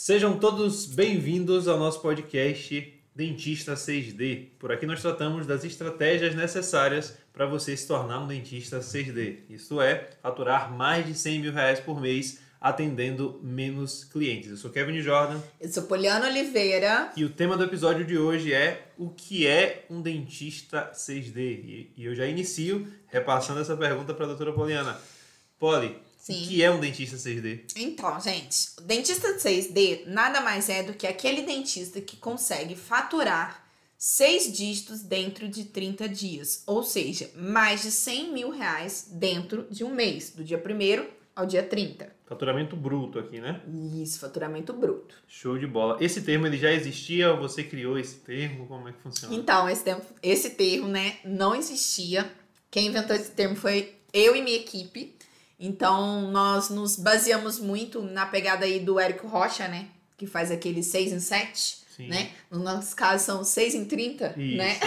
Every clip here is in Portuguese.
Sejam todos bem-vindos ao nosso podcast Dentista 6D. Por aqui nós tratamos das estratégias necessárias para você se tornar um dentista 6D. Isto é, faturar mais de 100 mil reais por mês atendendo menos clientes. Eu sou Kevin Jordan. Eu sou Poliana Oliveira. E o tema do episódio de hoje é o que é um dentista 6D? E eu já inicio repassando essa pergunta para a doutora Poliana. Poli, Sim. o que é um dentista 6D? Então, gente, o dentista 6D nada mais é do que aquele dentista que consegue faturar seis dígitos dentro de 30 dias, ou seja, mais de 100 mil reais dentro de um mês, do dia 1 ao dia 30. Faturamento bruto aqui, né? Isso, faturamento bruto. Show de bola. Esse termo ele já existia ou você criou esse termo? Como é que funciona? Então, esse termo, esse termo, né, não existia. Quem inventou esse termo foi eu e minha equipe. Então, nós nos baseamos muito na pegada aí do Érico Rocha, né? Que faz aquele 6 em 7, né? No nosso caso, são 6 em 30, Isso. né?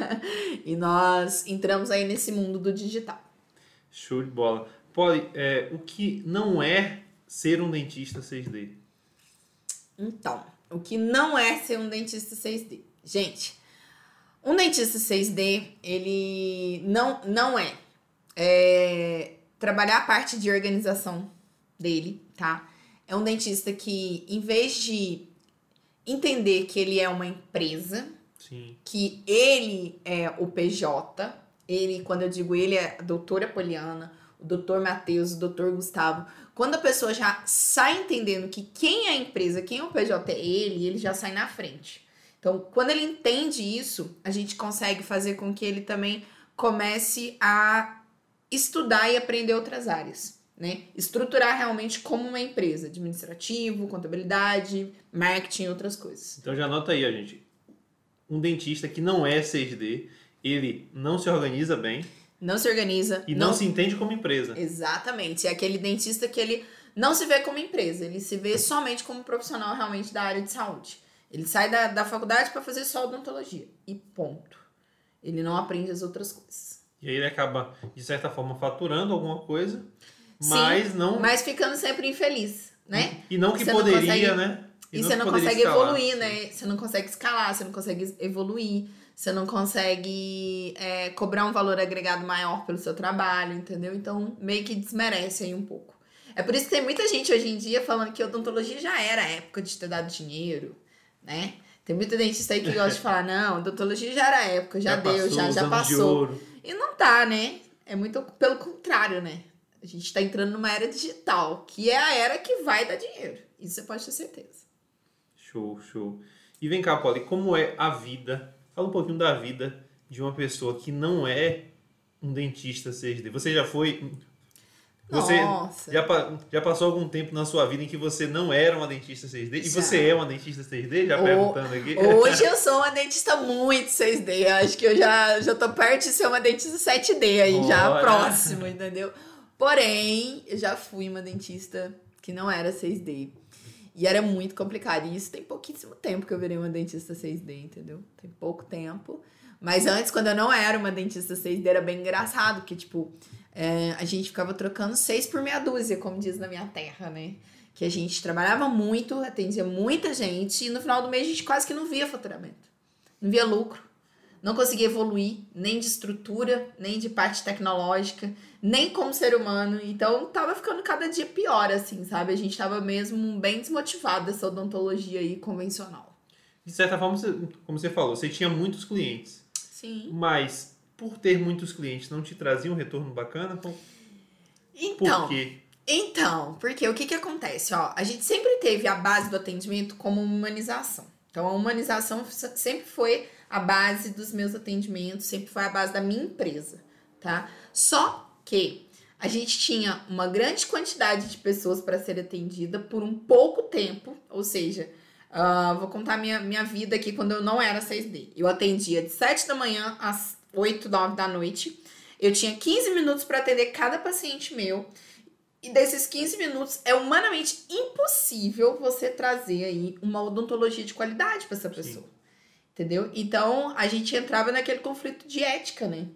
e nós entramos aí nesse mundo do digital. Show de bola. Pode, é, o que não é ser um dentista 6D? Então, o que não é ser um dentista 6D? Gente, um dentista 6D, ele não, não é, é trabalhar a parte de organização dele, tá? É um dentista que, em vez de entender que ele é uma empresa, Sim. que ele é o PJ, ele, quando eu digo ele, é a doutora Poliana, o doutor Matheus, o doutor Gustavo, quando a pessoa já sai entendendo que quem é a empresa, quem é o PJ é ele, ele já sai na frente. Então, quando ele entende isso, a gente consegue fazer com que ele também comece a estudar e aprender outras áreas, né? Estruturar realmente como uma empresa, administrativo, contabilidade, marketing e outras coisas. Então já anota aí, gente. Um dentista que não é 6D, ele não se organiza bem, não se organiza. E não, não se entende como empresa. Exatamente. É aquele dentista que ele não se vê como empresa, ele se vê somente como profissional realmente da área de saúde. Ele sai da, da faculdade para fazer só odontologia. E ponto. Ele não aprende as outras coisas. E aí ele acaba, de certa forma, faturando alguma coisa, mas Sim, não. Mas ficando sempre infeliz, né? E não que você poderia, não consegue... né? E, e você não consegue escalar. evoluir, né? Você não consegue escalar, você não consegue evoluir você não consegue é, cobrar um valor agregado maior pelo seu trabalho, entendeu? Então, meio que desmerece aí um pouco. É por isso que tem muita gente hoje em dia falando que odontologia já era a época de ter dado dinheiro, né? Tem muita dentista aí que gosta de falar, não, odontologia já era a época, já, já deu, passou, já, já passou. E não tá, né? É muito pelo contrário, né? A gente tá entrando numa era digital, que é a era que vai dar dinheiro. Isso você pode ter certeza. Show, show. E vem cá, Polly, como é a vida Fala um pouquinho da vida de uma pessoa que não é um dentista 6D. Você já foi. Você Nossa. Já, já passou algum tempo na sua vida em que você não era uma dentista 6D? E já. você é uma dentista 6D? Já o, perguntando aqui. Hoje eu sou uma dentista muito 6D. Acho que eu já, já tô perto de ser uma dentista 7D aí, Olha. já próximo, entendeu? Porém, eu já fui uma dentista que não era 6D. E era muito complicado. E isso tem pouquíssimo tempo que eu virei uma dentista 6D, entendeu? Tem pouco tempo. Mas antes, quando eu não era uma dentista 6D, era bem engraçado, que, tipo, é, a gente ficava trocando seis por meia dúzia, como diz na minha terra, né? Que a gente trabalhava muito, atendia muita gente, e no final do mês a gente quase que não via faturamento. Não via lucro não conseguia evoluir, nem de estrutura, nem de parte tecnológica, nem como ser humano. Então tava ficando cada dia pior, assim, sabe? A gente tava mesmo bem desmotivado dessa odontologia aí convencional. De certa forma, como você falou, você tinha muitos clientes. Sim. Mas por ter muitos clientes, não te trazia um retorno bacana? Então. Por quê? Então, porque o que que acontece? Ó, a gente sempre teve a base do atendimento como humanização. Então, a humanização sempre foi a base dos meus atendimentos, sempre foi a base da minha empresa, tá? Só que a gente tinha uma grande quantidade de pessoas para ser atendida por um pouco tempo, ou seja, uh, vou contar minha, minha vida aqui quando eu não era 6D. Eu atendia de 7 da manhã às 8, 9 da noite. Eu tinha 15 minutos para atender cada paciente meu. E desses 15 minutos é humanamente impossível você trazer aí uma odontologia de qualidade para essa pessoa. Sim. Entendeu? Então a gente entrava naquele conflito de ética, né?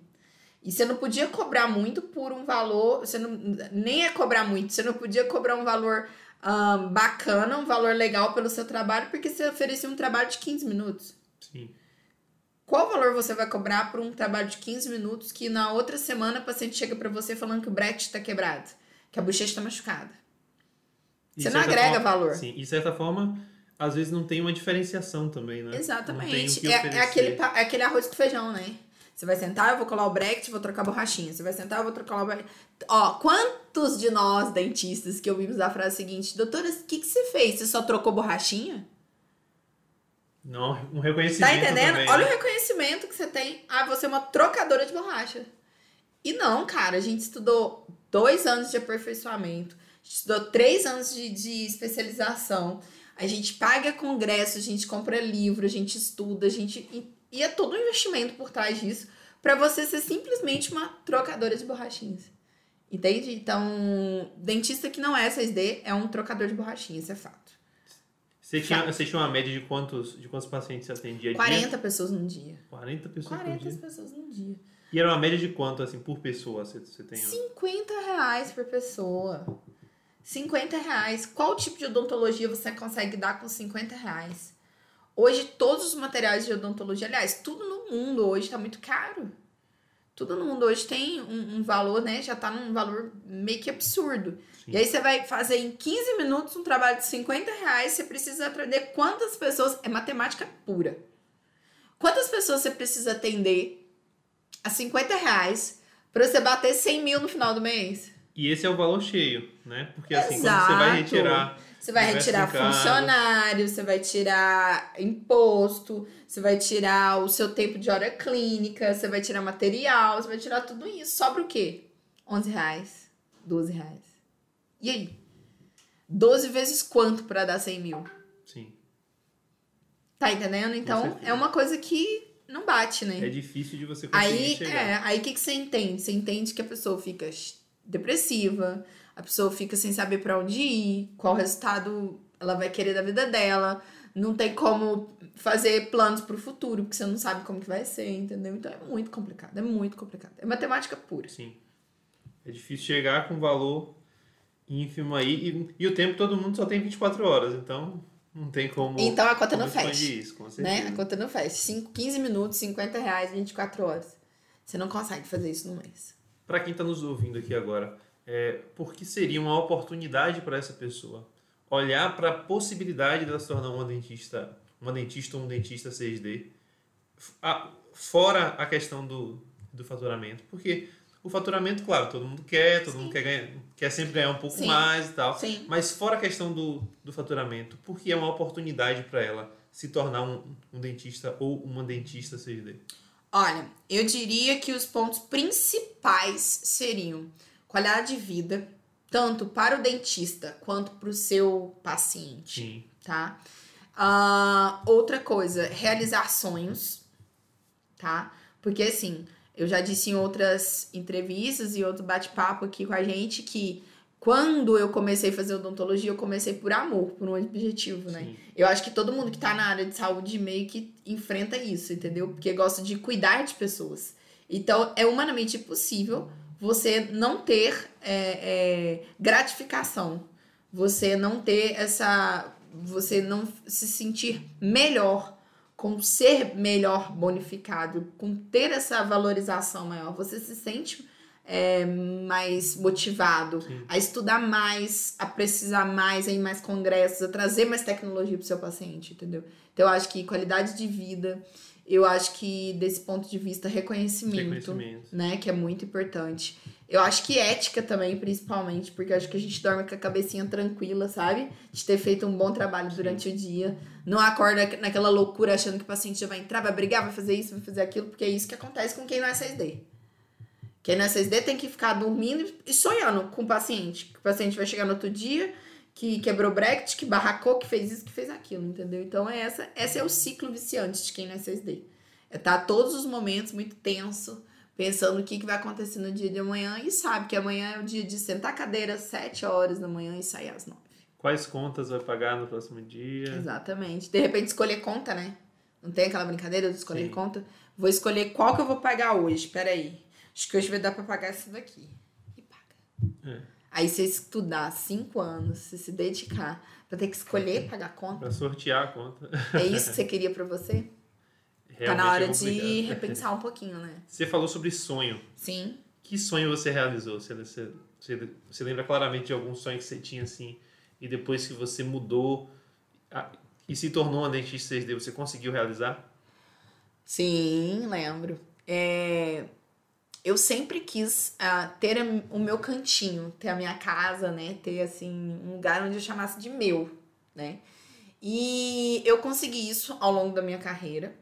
E você não podia cobrar muito por um valor, você não, nem é cobrar muito, você não podia cobrar um valor um, bacana, um valor legal pelo seu trabalho, porque você oferecia um trabalho de 15 minutos. Sim. Qual valor você vai cobrar por um trabalho de 15 minutos que na outra semana o paciente chega para você falando que o brete está quebrado, que a bochecha está machucada? Você não agrega forma, valor. Sim, e de certa forma, às vezes não tem uma diferenciação também, né? Exatamente. É, é, aquele, é aquele arroz com feijão, né? Você vai sentar, eu vou colar o bracket, vou trocar a borrachinha. Você vai sentar, eu vou trocar o bracket. Ó, quantos de nós, dentistas, que ouvimos a frase seguinte, doutora, o que, que você fez? Você só trocou borrachinha? Não, um reconhecimento. Tá entendendo? Também, Olha né? o reconhecimento que você tem. Ah, você é uma trocadora de borracha. E não, cara, a gente estudou dois anos de aperfeiçoamento, a gente estudou três anos de, de especialização, a gente paga congresso, a gente compra livro, a gente estuda, a gente. E é todo um investimento por trás disso para você ser simplesmente uma trocadora de borrachinhas. Entende? Então, dentista que não é 6D é um trocador de borrachinhas, isso é fato. Você tinha, você tinha uma média de quantos, de quantos pacientes você atendia? 40 dia? pessoas num dia. 40 pessoas 40 por dia? pessoas num dia. E era uma média de quanto, assim, por pessoa você, você tem? 50 reais por pessoa. 50 reais. Qual tipo de odontologia você consegue dar com 50 reais? Hoje, todos os materiais de odontologia, aliás, tudo no mundo hoje está muito caro. Tudo no mundo hoje tem um, um, valor, né? Já tá num valor meio que absurdo. Sim. E aí você vai fazer em 15 minutos um trabalho de 50 reais, você precisa atender quantas pessoas. É matemática pura. Quantas pessoas você precisa atender a 50 reais para você bater 100 mil no final do mês? E esse é o valor cheio, né? Porque assim, Exato. quando você vai retirar. Você vai retirar funcionário, você vai tirar imposto, você vai tirar o seu tempo de hora clínica, você vai tirar material, você vai tirar tudo isso. Sobra o quê? 11 reais, 12 reais. E aí? 12 vezes quanto para dar 100 mil? Sim. Tá entendendo? Então, é uma coisa que não bate, né? É difícil de você conseguir aí, chegar. É, aí o que, que você entende? Você entende que a pessoa fica depressiva, a pessoa fica sem saber para onde ir, qual resultado ela vai querer da vida dela, não tem como fazer planos para o futuro, porque você não sabe como que vai ser, entendeu? Então é muito complicado, é muito complicado. É matemática pura. Sim. É difícil chegar com valor ínfimo aí, e, e o tempo todo mundo só tem 24 horas, então não tem como. Então a conta não fecha. Isso, com né? A conta não fecha. 5, 15 minutos, 50 reais, 24 horas. Você não consegue fazer isso no mês. Para quem está nos ouvindo aqui agora, é, por que seria uma oportunidade para essa pessoa olhar para a possibilidade de ela se tornar uma dentista, uma dentista ou um dentista 6D, a, fora a questão do, do faturamento? Porque o faturamento, claro, todo mundo quer, todo Sim. mundo quer, ganhar, quer sempre ganhar um pouco Sim. mais e tal. Sim. Mas fora a questão do, do faturamento, por que é uma oportunidade para ela se tornar um, um dentista ou uma dentista 6D? Olha, eu diria que os pontos principais seriam qualidade de vida, tanto para o dentista quanto para o seu paciente, Sim. tá? Uh, outra coisa, realizar sonhos, tá? Porque assim, eu já disse em outras entrevistas e outro bate-papo aqui com a gente que quando eu comecei a fazer odontologia, eu comecei por amor, por um objetivo, né? Sim. Eu acho que todo mundo que tá na área de saúde meio que enfrenta isso, entendeu? Porque gosta de cuidar de pessoas. Então, é humanamente possível você não ter é, é, gratificação, você não ter essa. você não se sentir melhor com ser melhor bonificado, com ter essa valorização maior. Você se sente é, mais motivado Sim. a estudar mais, a precisar mais, a ir mais congressos, a trazer mais tecnologia para o seu paciente, entendeu? Então, eu acho que qualidade de vida, eu acho que desse ponto de vista, reconhecimento, Reconhecimento. né, que é muito importante. Eu acho que ética também, principalmente, porque eu acho que a gente dorme com a cabecinha tranquila, sabe? De ter feito um bom trabalho durante o dia. Não acorda naquela loucura achando que o paciente já vai entrar, vai brigar, vai fazer isso, vai fazer aquilo, porque é isso que acontece com quem não é 6D. Quem não é 6D tem que ficar dormindo e sonhando com o paciente. O paciente vai chegar no outro dia, que quebrou bracket, que barracou, que fez isso, que fez aquilo, entendeu? Então, é essa, esse é o ciclo viciante de quem não é 6D. É estar tá todos os momentos muito tenso, pensando o que, que vai acontecer no dia de amanhã e sabe que amanhã é o dia de sentar a cadeira às 7 horas da manhã e sair às 9. Quais contas vai pagar no próximo dia? Exatamente. De repente escolher conta, né? Não tem aquela brincadeira de escolher Sim. conta? Vou escolher qual que eu vou pagar hoje. Peraí. Acho que hoje vai dar pra pagar essa daqui. E paga. É. Aí você estudar cinco anos, você se dedicar para ter que escolher pagar a conta. Para sortear a conta. É isso que você queria para você? Realmente tá na hora é de repensar um pouquinho, né? Você falou sobre sonho. Sim. Que sonho você realizou? Você, você, você, você lembra claramente de algum sonho que você tinha assim e depois que você mudou a, e se tornou uma dentista 3D, você conseguiu realizar? Sim, lembro. É, eu sempre quis uh, ter o meu cantinho, ter a minha casa, né? Ter, assim, um lugar onde eu chamasse de meu, né? E eu consegui isso ao longo da minha carreira,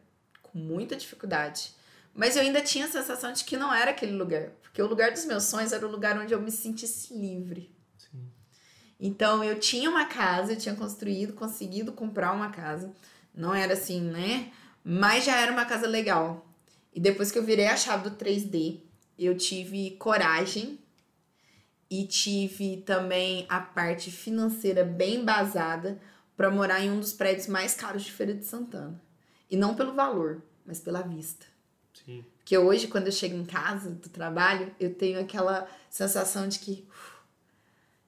com muita dificuldade. Mas eu ainda tinha a sensação de que não era aquele lugar. Porque o lugar dos meus sonhos era o lugar onde eu me sentisse livre. Sim. Então eu tinha uma casa, eu tinha construído, conseguido comprar uma casa. Não era assim, né? Mas já era uma casa legal. E depois que eu virei a chave do 3D, eu tive coragem e tive também a parte financeira bem embasada para morar em um dos prédios mais caros de Feira de Santana. E não pelo valor, mas pela vista. Sim. Porque hoje, quando eu chego em casa do trabalho, eu tenho aquela sensação de que uf,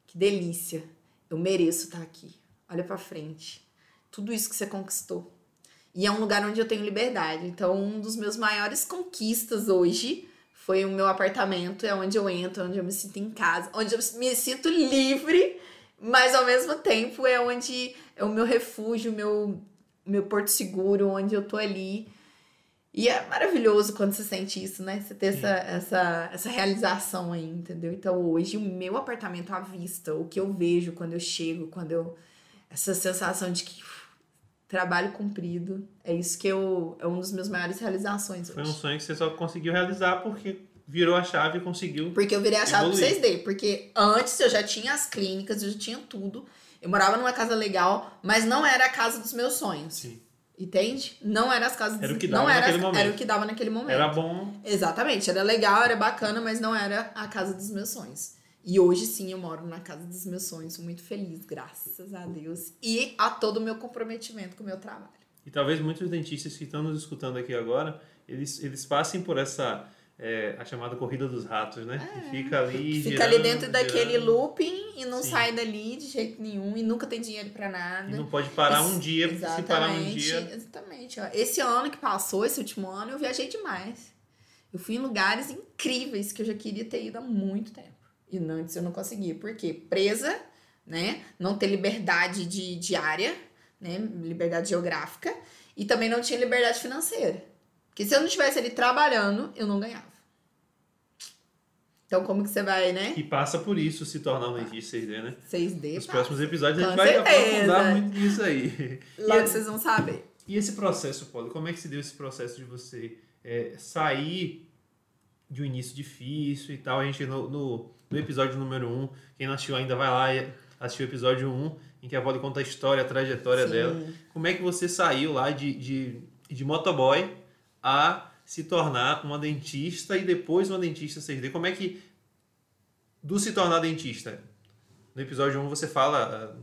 que delícia, eu mereço estar aqui. Olha para frente. Tudo isso que você conquistou. E é um lugar onde eu tenho liberdade. Então, um dos meus maiores conquistas hoje foi o meu apartamento, é onde eu entro, onde eu me sinto em casa, onde eu me sinto livre, mas ao mesmo tempo é onde é o meu refúgio, o meu, meu porto seguro, onde eu tô ali. E é maravilhoso quando você sente isso, né? Você ter essa, essa, essa realização aí, entendeu? Então hoje o meu apartamento à vista, o que eu vejo quando eu chego, quando eu. Essa sensação de que trabalho cumprido. É isso que eu, é um dos meus maiores realizações. Foi hoje. um sonho que você só conseguiu realizar porque virou a chave e conseguiu. Porque eu virei a chave evoluir. do 6D. Porque antes eu já tinha as clínicas, eu já tinha tudo. Eu morava numa casa legal, mas não era a casa dos meus sonhos. Sim. Entende? Não era as casas Era o que dava não era, naquele momento. Era o que dava naquele momento. Era bom. Exatamente. Era legal, era bacana, mas não era a casa dos meus sonhos. E hoje sim eu moro na casa dos meus sonhos, muito feliz, graças a Deus. E a todo o meu comprometimento com o meu trabalho. E talvez muitos dentistas que estão nos escutando aqui agora, eles, eles passem por essa é, a chamada corrida dos ratos, né? É, que fica ali. Fica girando, ali dentro daquele looping e não Sim. sai dali de jeito nenhum e nunca tem dinheiro para nada. E não pode parar um dia, porque se parar um dia. Exatamente. Ó. Esse ano que passou, esse último ano, eu viajei demais. Eu fui em lugares incríveis que eu já queria ter ido há muito tempo. E antes eu não conseguia. Por quê? Presa, né? Não ter liberdade de, de área, né? Liberdade geográfica. E também não tinha liberdade financeira. Porque se eu não estivesse ali trabalhando, eu não ganhava. Então, como que você vai, né? E passa por isso se tornar um dentista 6D, né? 6D. Nos próximos episódios a gente vai aprofundar muito nisso aí. Logo vocês vão saber. E esse processo, Paulo, como é que se deu esse processo de você é, sair de um início difícil e tal? A gente, no, no, no episódio número 1, um, quem não assistiu ainda vai lá e assistiu o episódio 1, um, em que a Polly conta a história, a trajetória Sim. dela. Como é que você saiu lá de, de, de motoboy a se tornar uma dentista e depois uma dentista 6D? Como é que. Do se tornar dentista? No episódio 1 você fala.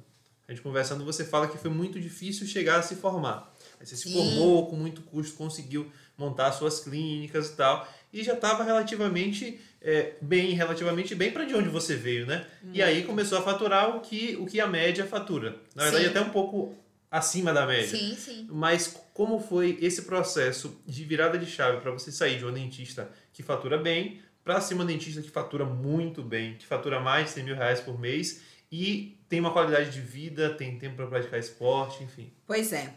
A gente conversando, você fala que foi muito difícil chegar a se formar. Aí você se formou com muito custo, conseguiu montar suas clínicas e tal. E já estava relativamente é, bem, relativamente bem para de onde você veio, né? Hum. E aí começou a faturar o que, o que a média fatura. Na verdade, Sim. até um pouco acima da média. Sim, sim. Mas como foi esse processo de virada de chave para você sair de um dentista que fatura bem para ser uma dentista que fatura muito bem, que fatura mais de 100 mil reais por mês e tem uma qualidade de vida, tem tempo para praticar esporte, enfim. Pois é.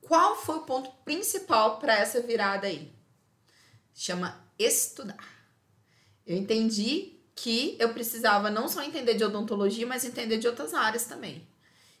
Qual foi o ponto principal para essa virada aí? Chama estudar. Eu entendi que eu precisava não só entender de odontologia, mas entender de outras áreas também.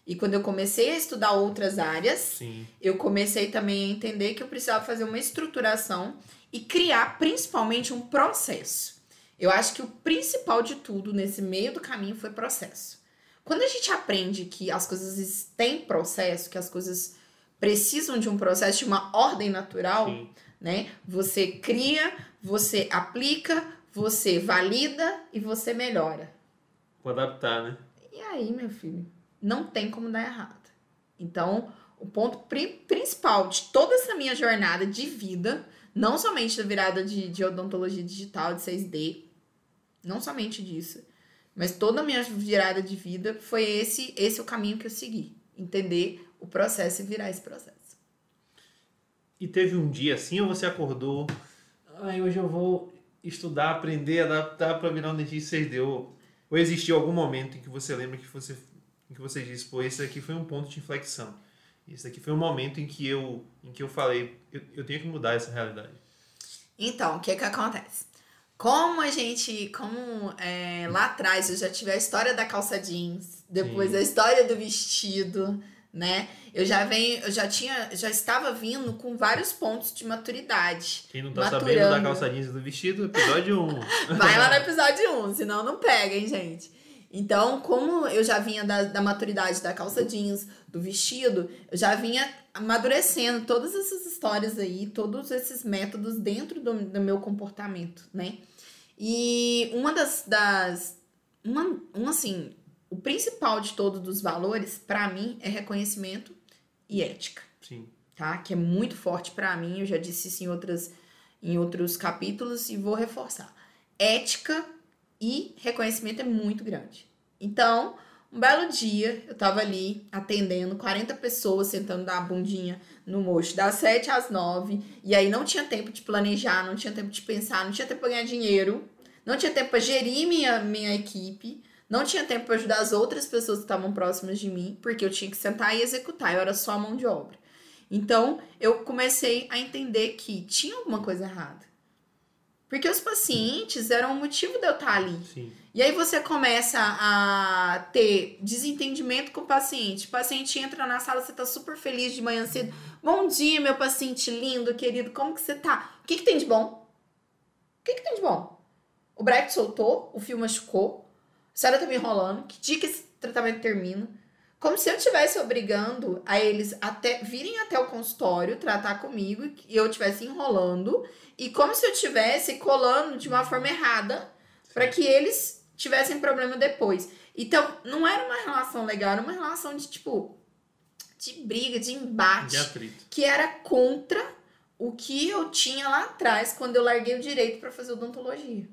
E quando eu comecei a estudar outras áreas, Sim. eu comecei também a entender que eu precisava fazer uma estruturação e criar principalmente um processo. Eu acho que o principal de tudo nesse meio do caminho foi processo. Quando a gente aprende que as coisas têm processo, que as coisas precisam de um processo, de uma ordem natural, Sim. né? Você cria, você aplica, você valida e você melhora. Vou adaptar, né? E aí, meu filho? não tem como dar errado. Então, o ponto pri principal de toda essa minha jornada de vida, não somente da virada de, de odontologia digital, de 6D, não somente disso, Mas toda a minha virada de vida foi esse, esse o caminho que eu segui. Entender o processo e virar esse processo. E teve um dia assim ou você acordou? Ai, hoje eu vou estudar, aprender, adaptar para virar um dentista 6D. Ou, ou existiu algum momento em que você lembra que você, em que você disse, pô, esse aqui foi um ponto de inflexão. Esse aqui foi um momento em que eu, em que eu falei, eu, eu tenho que mudar essa realidade. Então, o que que acontece? Como a gente, como é, lá atrás eu já tive a história da calça jeans, depois Sim. a história do vestido, né? Eu já venho, eu já tinha, já estava vindo com vários pontos de maturidade. Quem não tá maturando. sabendo da calça jeans do vestido, episódio 1. Vai lá no episódio 1, senão não pega, hein, gente? Então, como eu já vinha da, da maturidade da calça jeans, do vestido, eu já vinha amadurecendo todas essas histórias aí, todos esses métodos dentro do, do meu comportamento, né? E uma das. das uma, uma assim, o principal de todos os valores, para mim, é reconhecimento e ética. Sim. Tá? Que é muito forte para mim, eu já disse isso em, outras, em outros capítulos e vou reforçar. Ética e reconhecimento é muito grande. Então, um belo dia, eu tava ali atendendo 40 pessoas sentando da bundinha no mocho das 7 às 9, e aí não tinha tempo de planejar, não tinha tempo de pensar, não tinha tempo para ganhar dinheiro, não tinha tempo para gerir minha, minha equipe, não tinha tempo para ajudar as outras pessoas que estavam próximas de mim, porque eu tinha que sentar e executar, eu era só a mão de obra. Então, eu comecei a entender que tinha alguma coisa errada. Porque os pacientes eram o motivo de eu estar ali. Sim. E aí você começa a ter desentendimento com o paciente. O paciente entra na sala, você tá super feliz de manhã cedo. Bom dia, meu paciente lindo, querido, como que você tá? O que, que tem de bom? O que, que tem de bom? O braço soltou, o fio machucou, a senhora tá me enrolando, que dia que esse tratamento termina? Como se eu estivesse obrigando a eles até virem até o consultório tratar comigo e eu estivesse enrolando e como se eu estivesse colando de uma forma errada para que eles tivessem problema depois. Então, não era uma relação legal, era uma relação de tipo de briga, de embate, de atrito. que era contra o que eu tinha lá atrás quando eu larguei o direito para fazer odontologia.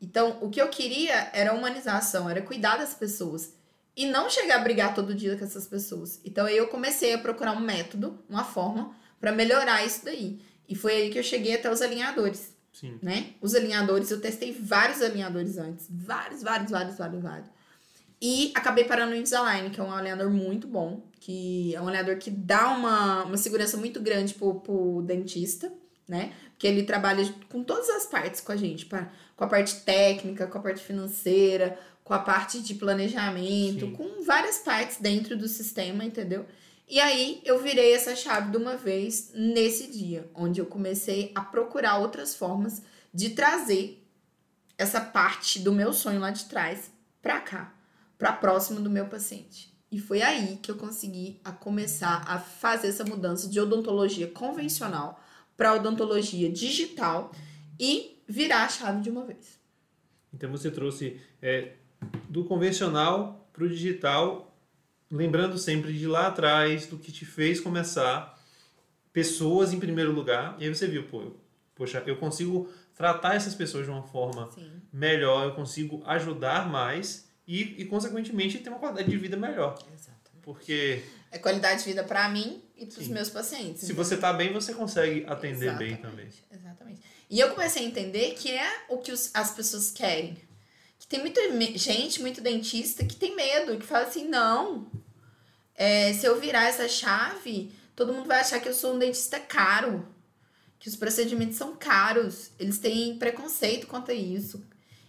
Então, o que eu queria era humanização, era cuidar das pessoas e não chegar a brigar todo dia com essas pessoas. Então, aí eu comecei a procurar um método, uma forma para melhorar isso daí. E foi aí que eu cheguei até os alinhadores. Sim. Né? Os alinhadores, eu testei vários alinhadores antes. Vários, vários, vários, vários, vários. E acabei parando no Invisalign, que é um alinhador muito bom. Que é um alinhador que dá uma, uma segurança muito grande pro, pro dentista, né? Porque ele trabalha com todas as partes com a gente. Pra, com a parte técnica, com a parte financeira, com a parte de planejamento, Sim. com várias partes dentro do sistema, entendeu? E aí eu virei essa chave de uma vez nesse dia, onde eu comecei a procurar outras formas de trazer essa parte do meu sonho lá de trás para cá, para próximo do meu paciente. E foi aí que eu consegui a começar a fazer essa mudança de odontologia convencional para odontologia digital e virar a chave de uma vez. Então você trouxe é, do convencional para o digital lembrando sempre de lá atrás, do que te fez começar, pessoas em primeiro lugar, e aí você viu, pô, eu, poxa, eu consigo tratar essas pessoas de uma forma Sim. melhor, eu consigo ajudar mais e, e, consequentemente, ter uma qualidade de vida melhor. Exatamente. Porque... É qualidade de vida para mim e para os meus pacientes. Se você tá bem, você consegue atender Exatamente. bem também. Exatamente. E eu comecei a entender que é o que os, as pessoas querem. Que tem muita gente, muito dentista, que tem medo, que fala assim, não, é, se eu virar essa chave, todo mundo vai achar que eu sou um dentista caro, que os procedimentos são caros, eles têm preconceito quanto a isso.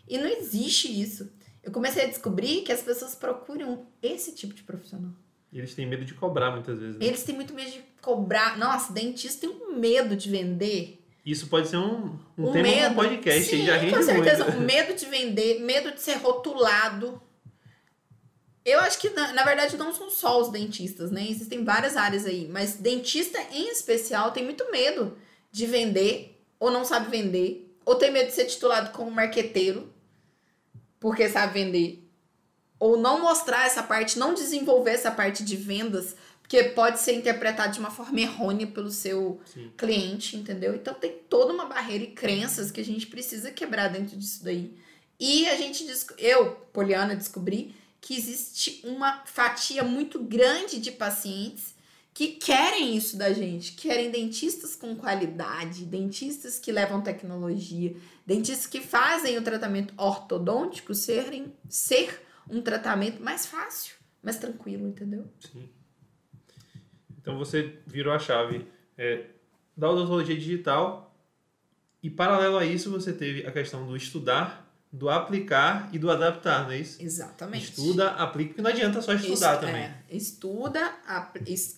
E não existe isso. Eu comecei a descobrir que as pessoas procuram esse tipo de profissional. E eles têm medo de cobrar muitas vezes. Né? Eles têm muito medo de cobrar. Nossa, dentista tem um medo de vender isso pode ser um, um, um tema medo. um podcast Sim, já rende com certeza. Muito. medo de vender, medo de ser rotulado. Eu acho que, na, na, verdade, não são só os dentistas, né? Existem várias áreas aí. Mas dentista, em especial, tem muito medo de vender, ou não sabe vender, ou tem medo de ser titulado como marqueteiro, porque sabe vender. Ou não mostrar essa parte, não desenvolver essa parte de vendas, porque pode ser interpretado de uma forma errônea pelo seu Sim. cliente, entendeu? Então tem toda uma barreira e crenças que a gente precisa quebrar dentro disso daí. E a gente, eu, Poliana, descobri que existe uma fatia muito grande de pacientes que querem isso da gente, querem dentistas com qualidade, dentistas que levam tecnologia, dentistas que fazem o tratamento ortodôntico serem, ser um tratamento mais fácil, mais tranquilo, entendeu? Sim. Então você virou a chave é, da odontologia digital e paralelo a isso você teve a questão do estudar do aplicar e do adaptar, não é isso? Exatamente. Estuda, aplica, porque não adianta só estudar Isso, também. É, estuda,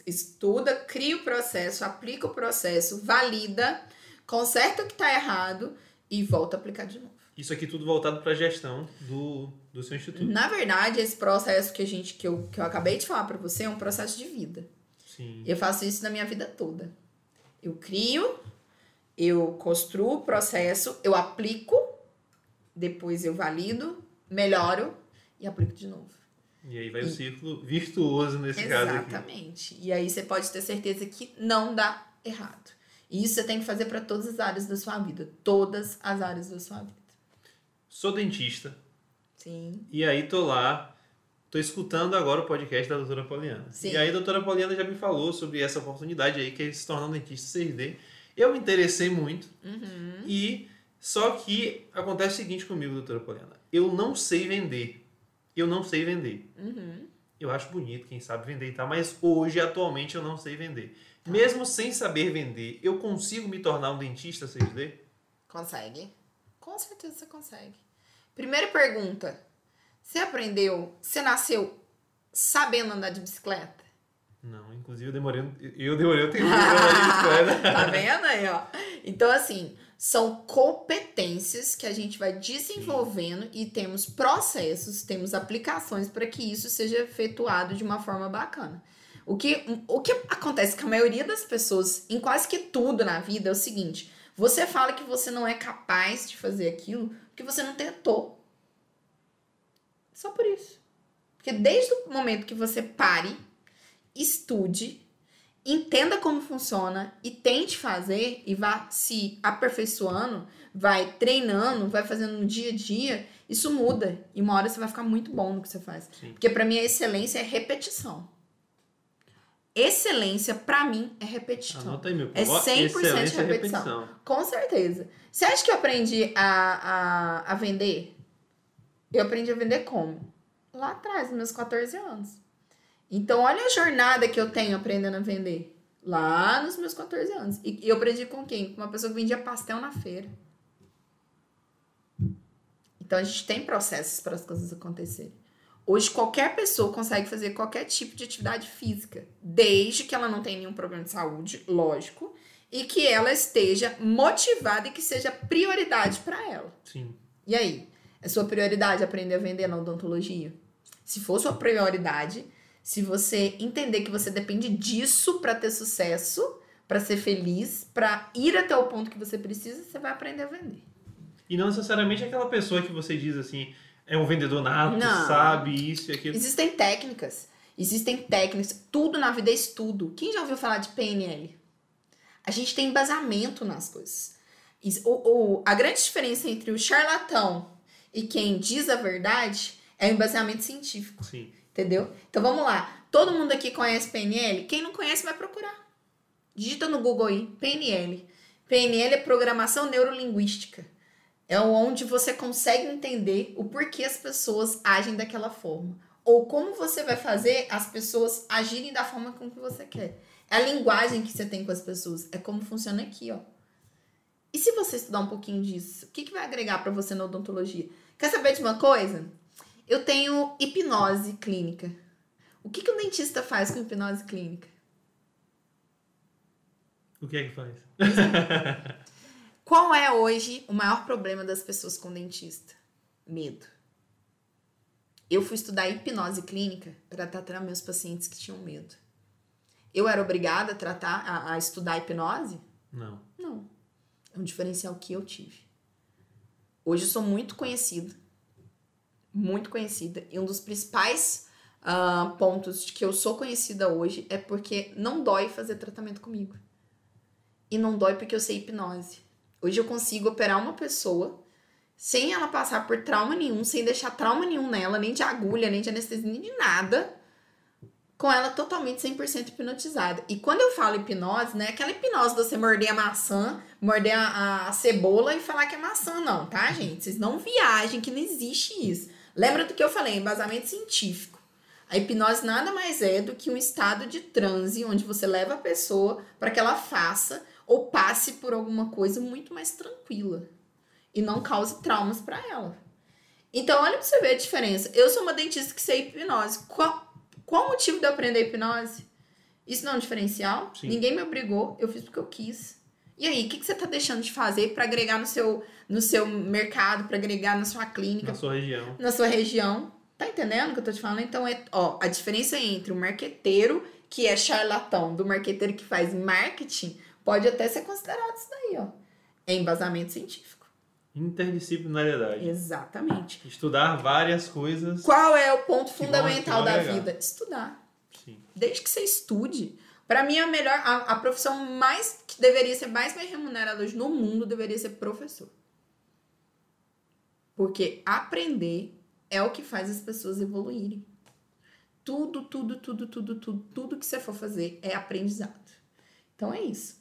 estuda, cria o processo, aplica o processo, valida, conserta o que está errado e volta a aplicar de novo. Isso aqui tudo voltado para a gestão do, do seu instituto. Na verdade, esse processo que a gente que eu, que eu acabei de falar para você é um processo de vida. Sim. Eu faço isso na minha vida toda. Eu crio, eu construo o processo, eu aplico depois eu valido, melhoro e aplico de novo. E aí vai e... o círculo virtuoso nesse Exatamente. caso aqui. Exatamente. E aí você pode ter certeza que não dá errado. E isso você tem que fazer para todas as áreas da sua vida. Todas as áreas da sua vida. Sou dentista. Sim. E aí tô lá, tô escutando agora o podcast da doutora Poliana. Sim. E aí a doutora Poliana já me falou sobre essa oportunidade aí, que é se tornar um dentista 6D. Eu me interessei muito. Uhum. E só que acontece o seguinte comigo, doutora Poliana. Eu não sei vender. Eu não sei vender. Uhum. Eu acho bonito quem sabe vender e tal, mas hoje, atualmente, eu não sei vender. Tá. Mesmo sem saber vender, eu consigo me tornar um dentista 6D? Consegue. Com certeza você consegue. Primeira pergunta. Você aprendeu, você nasceu sabendo andar de bicicleta? Não, inclusive eu demorei, eu demorei tempo pra andar de bicicleta. tá vendo aí, ó? Então, assim, são competências que a gente vai desenvolvendo Sim. e temos processos, temos aplicações para que isso seja efetuado de uma forma bacana. O que, o que acontece com a maioria das pessoas, em quase que tudo na vida, é o seguinte: você fala que você não é capaz de fazer aquilo porque você não tentou. Só por isso. Porque desde o momento que você pare, estude, entenda como funciona e tente fazer e vá se aperfeiçoando, vai treinando, vai fazendo no dia a dia, isso muda. E uma hora você vai ficar muito bom no que você faz. Sim. Porque para mim a excelência é repetição. Excelência, para mim, é repetição. Anota aí, meu é 100% repetição. É repetição. Com certeza. Você acha que eu aprendi a, a, a vender? Eu aprendi a vender como? Lá atrás, nos meus 14 anos. Então, olha a jornada que eu tenho aprendendo a vender. Lá nos meus 14 anos. E, eu aprendi com quem? Com uma pessoa que vendia pastel na feira. Então, a gente tem processos para as coisas acontecerem. Hoje, qualquer pessoa consegue fazer qualquer tipo de atividade física, desde que ela não tenha nenhum problema de saúde, lógico, e que ela esteja motivada e que seja prioridade para ela. Sim. E aí? É sua prioridade aprender a vender na odontologia? Se for sua prioridade, se você entender que você depende disso para ter sucesso, para ser feliz, para ir até o ponto que você precisa, você vai aprender a vender. E não necessariamente aquela pessoa que você diz assim, é um vendedor nato, não. sabe isso e aquilo. Existem técnicas. Existem técnicas. Tudo na vida é estudo. Quem já ouviu falar de PNL? A gente tem embasamento nas coisas. O, o, a grande diferença entre o charlatão e quem diz a verdade é o embasamento científico. Sim. Entendeu? Então vamos lá. Todo mundo aqui conhece PNL? Quem não conhece vai procurar. Digita no Google aí, PNL. PNL é programação neurolinguística. É onde você consegue entender o porquê as pessoas agem daquela forma. Ou como você vai fazer as pessoas agirem da forma com que você quer. É a linguagem que você tem com as pessoas. É como funciona aqui, ó. E se você estudar um pouquinho disso, o que, que vai agregar para você na odontologia? Quer saber de uma coisa? Eu tenho hipnose clínica. O que, que o dentista faz com hipnose clínica? O que é que faz? Qual é hoje o maior problema das pessoas com dentista? Medo. Eu fui estudar hipnose clínica para tratar meus pacientes que tinham medo. Eu era obrigada a tratar, a, a estudar hipnose? Não. Não. É um diferencial que eu tive. Hoje eu sou muito conhecida muito conhecida. E um dos principais uh, pontos de que eu sou conhecida hoje é porque não dói fazer tratamento comigo. E não dói porque eu sei hipnose. Hoje eu consigo operar uma pessoa sem ela passar por trauma nenhum, sem deixar trauma nenhum nela, nem de agulha, nem de anestesia, nem de nada, com ela totalmente 100% hipnotizada. E quando eu falo hipnose, não é aquela hipnose de você morder a maçã, morder a, a cebola e falar que é maçã, não, tá, gente? Vocês não viajem, que não existe isso. Lembra do que eu falei, embasamento científico. A hipnose nada mais é do que um estado de transe onde você leva a pessoa para que ela faça ou passe por alguma coisa muito mais tranquila e não cause traumas para ela. Então, olha para você ver a diferença. Eu sou uma dentista que sei hipnose. Qual, qual o motivo de eu aprender hipnose? Isso não é um diferencial? Sim. Ninguém me obrigou, eu fiz porque eu quis. E aí, o que, que você está deixando de fazer para agregar no seu, no seu mercado, para agregar na sua clínica? Na sua região. Na sua região. Tá entendendo o que eu tô te falando? Então, é, ó, a diferença entre o marqueteiro, que é charlatão, do marqueteiro que faz marketing, pode até ser considerado isso daí, ó. É embasamento científico. Interdisciplinariedade. Exatamente. Estudar várias coisas. Qual é o ponto fundamental da vida? Estudar. Sim. Desde que você estude. Para mim, a melhor, a, a profissão mais que deveria ser mais bem remunerada hoje no mundo deveria ser professor. Porque aprender é o que faz as pessoas evoluírem. Tudo, tudo, tudo, tudo, tudo, tudo que você for fazer é aprendizado. Então é isso.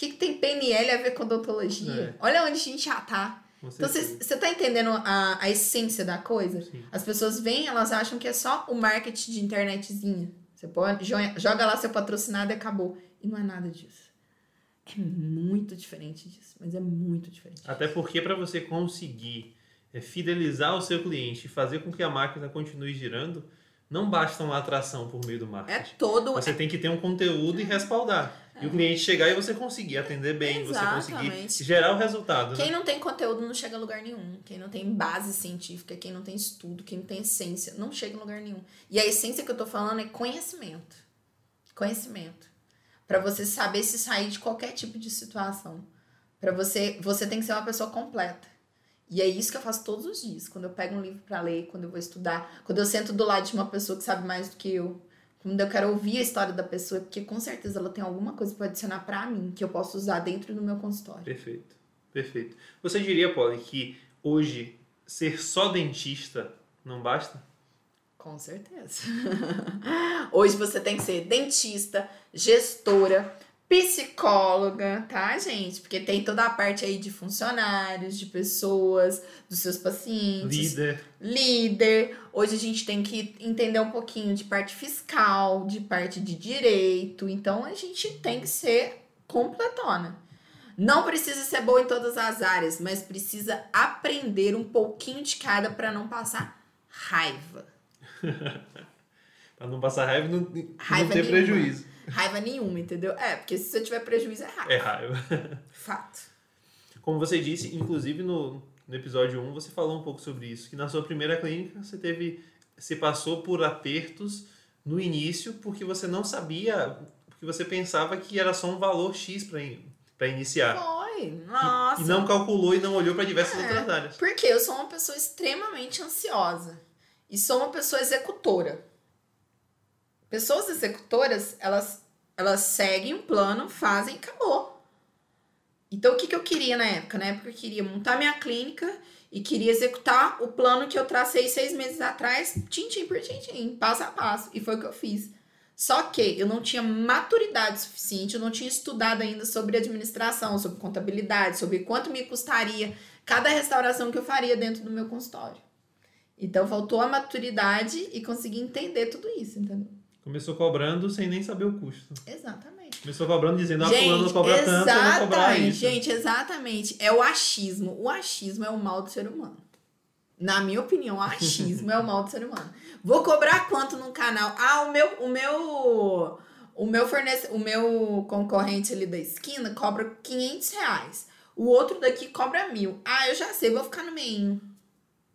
O que, que tem PNL a ver com odontologia? É. Olha onde a gente já tá. Então você tá entendendo a, a essência da coisa? Sim. As pessoas vêm, elas acham que é só o marketing de internetzinha. Você pode, joga lá seu patrocinado e acabou. E não é nada disso. É muito diferente disso, mas é muito diferente. Até porque para você conseguir é fidelizar o seu cliente e fazer com que a máquina continue girando, não basta uma atração por meio do marketing. É todo. Você tem que ter um conteúdo é. e respaldar. É. E o cliente chegar e você conseguir atender bem, Exatamente. você conseguir gerar o resultado. Quem né? não tem conteúdo não chega a lugar nenhum. Quem não tem base científica, quem não tem estudo, quem não tem essência, não chega a lugar nenhum. E a essência que eu tô falando é conhecimento. Conhecimento. Para você saber se sair de qualquer tipo de situação. Para você, você tem que ser uma pessoa completa. E é isso que eu faço todos os dias. Quando eu pego um livro para ler, quando eu vou estudar, quando eu sento do lado de uma pessoa que sabe mais do que eu, quando eu quero ouvir a história da pessoa, porque com certeza ela tem alguma coisa para adicionar para mim que eu posso usar dentro do meu consultório. Perfeito. Perfeito. Você diria, Polly, que hoje ser só dentista não basta? Com certeza. hoje você tem que ser dentista, gestora, psicóloga, tá, gente? Porque tem toda a parte aí de funcionários, de pessoas, dos seus pacientes. Líder. Líder. Hoje a gente tem que entender um pouquinho de parte fiscal, de parte de direito. Então a gente tem que ser completona. Não precisa ser boa em todas as áreas, mas precisa aprender um pouquinho de cada para não passar raiva. para não passar raiva e não, raiva não ter nenhuma. prejuízo. Raiva nenhuma, entendeu? É, porque se você tiver prejuízo, é raiva. É raiva. Fato. Como você disse, inclusive no, no episódio 1, você falou um pouco sobre isso, que na sua primeira clínica você teve. Você passou por apertos no início porque você não sabia, porque você pensava que era só um valor X para iniciar. Foi, nossa. E, e, não calculou e não olhou para diversas é, outras áreas. Porque eu sou uma pessoa extremamente ansiosa e sou uma pessoa executora. Pessoas executoras, elas, elas seguem um plano, fazem e acabou. Então, o que, que eu queria na época? Na época, eu queria montar minha clínica e queria executar o plano que eu tracei seis meses atrás, tintim por tintim, passo a passo. E foi o que eu fiz. Só que eu não tinha maturidade suficiente, eu não tinha estudado ainda sobre administração, sobre contabilidade, sobre quanto me custaria cada restauração que eu faria dentro do meu consultório. Então faltou a maturidade e consegui entender tudo isso, entendeu? Começou cobrando sem nem saber o custo. Exatamente. Começou cobrando dizendo, ah, fulano cobra tanto, eu vou cobrar isso. Gente, exatamente. É o achismo. O achismo é o mal do ser humano. Na minha opinião, o achismo é o mal do ser humano. Vou cobrar quanto no canal? Ah, o meu, o meu, o meu fornece, o meu concorrente ali da esquina cobra 500 reais. O outro daqui cobra mil. Ah, eu já sei, vou ficar no meio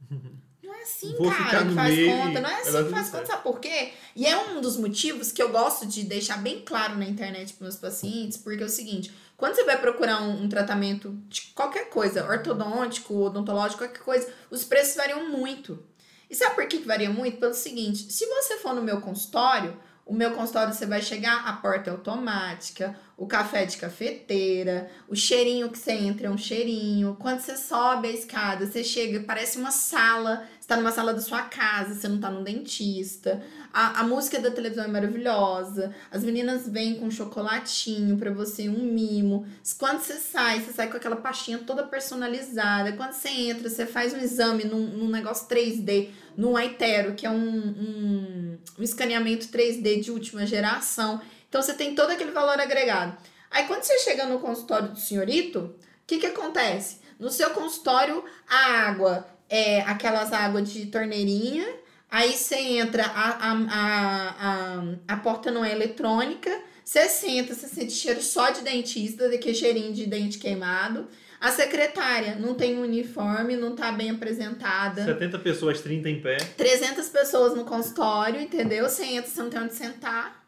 assim, Vou cara, que faz meio, conta. Não é assim que faz conta, sabe por quê? E é um dos motivos que eu gosto de deixar bem claro na internet para meus pacientes, porque é o seguinte: quando você vai procurar um, um, tratamento de qualquer coisa, ortodôntico, odontológico, qualquer coisa, os preços variam muito. E sabe por que, que varia muito? Pelo seguinte: se você for no meu consultório, O meu consultório você vai chegar, a porta é automática, o café de cafeteira, o cheirinho que você entra é um cheirinho. Quando você sobe a escada, você chega, parece uma sala, você tá numa sala da sua casa, você não tá num dentista. A, a música da televisão é maravilhosa. As meninas vêm com chocolatinho para você, um mimo. Quando você sai, você sai com aquela pastinha toda personalizada. Quando você entra, você faz um exame num, num negócio 3D, num Aitero, que é um, um, um escaneamento 3D de última geração. Então você tem todo aquele valor agregado. Aí quando você chega no consultório do senhorito, o que, que acontece? No seu consultório, a água é aquelas águas de torneirinha. Aí você entra, a, a, a, a, a porta não é eletrônica. Você senta, você sente cheiro só de dentista, de que cheirinho de dente queimado. A secretária não tem uniforme, não tá bem apresentada. 70 pessoas, 30 em pé. 300 pessoas no consultório, entendeu? Você entra, você não tem onde sentar.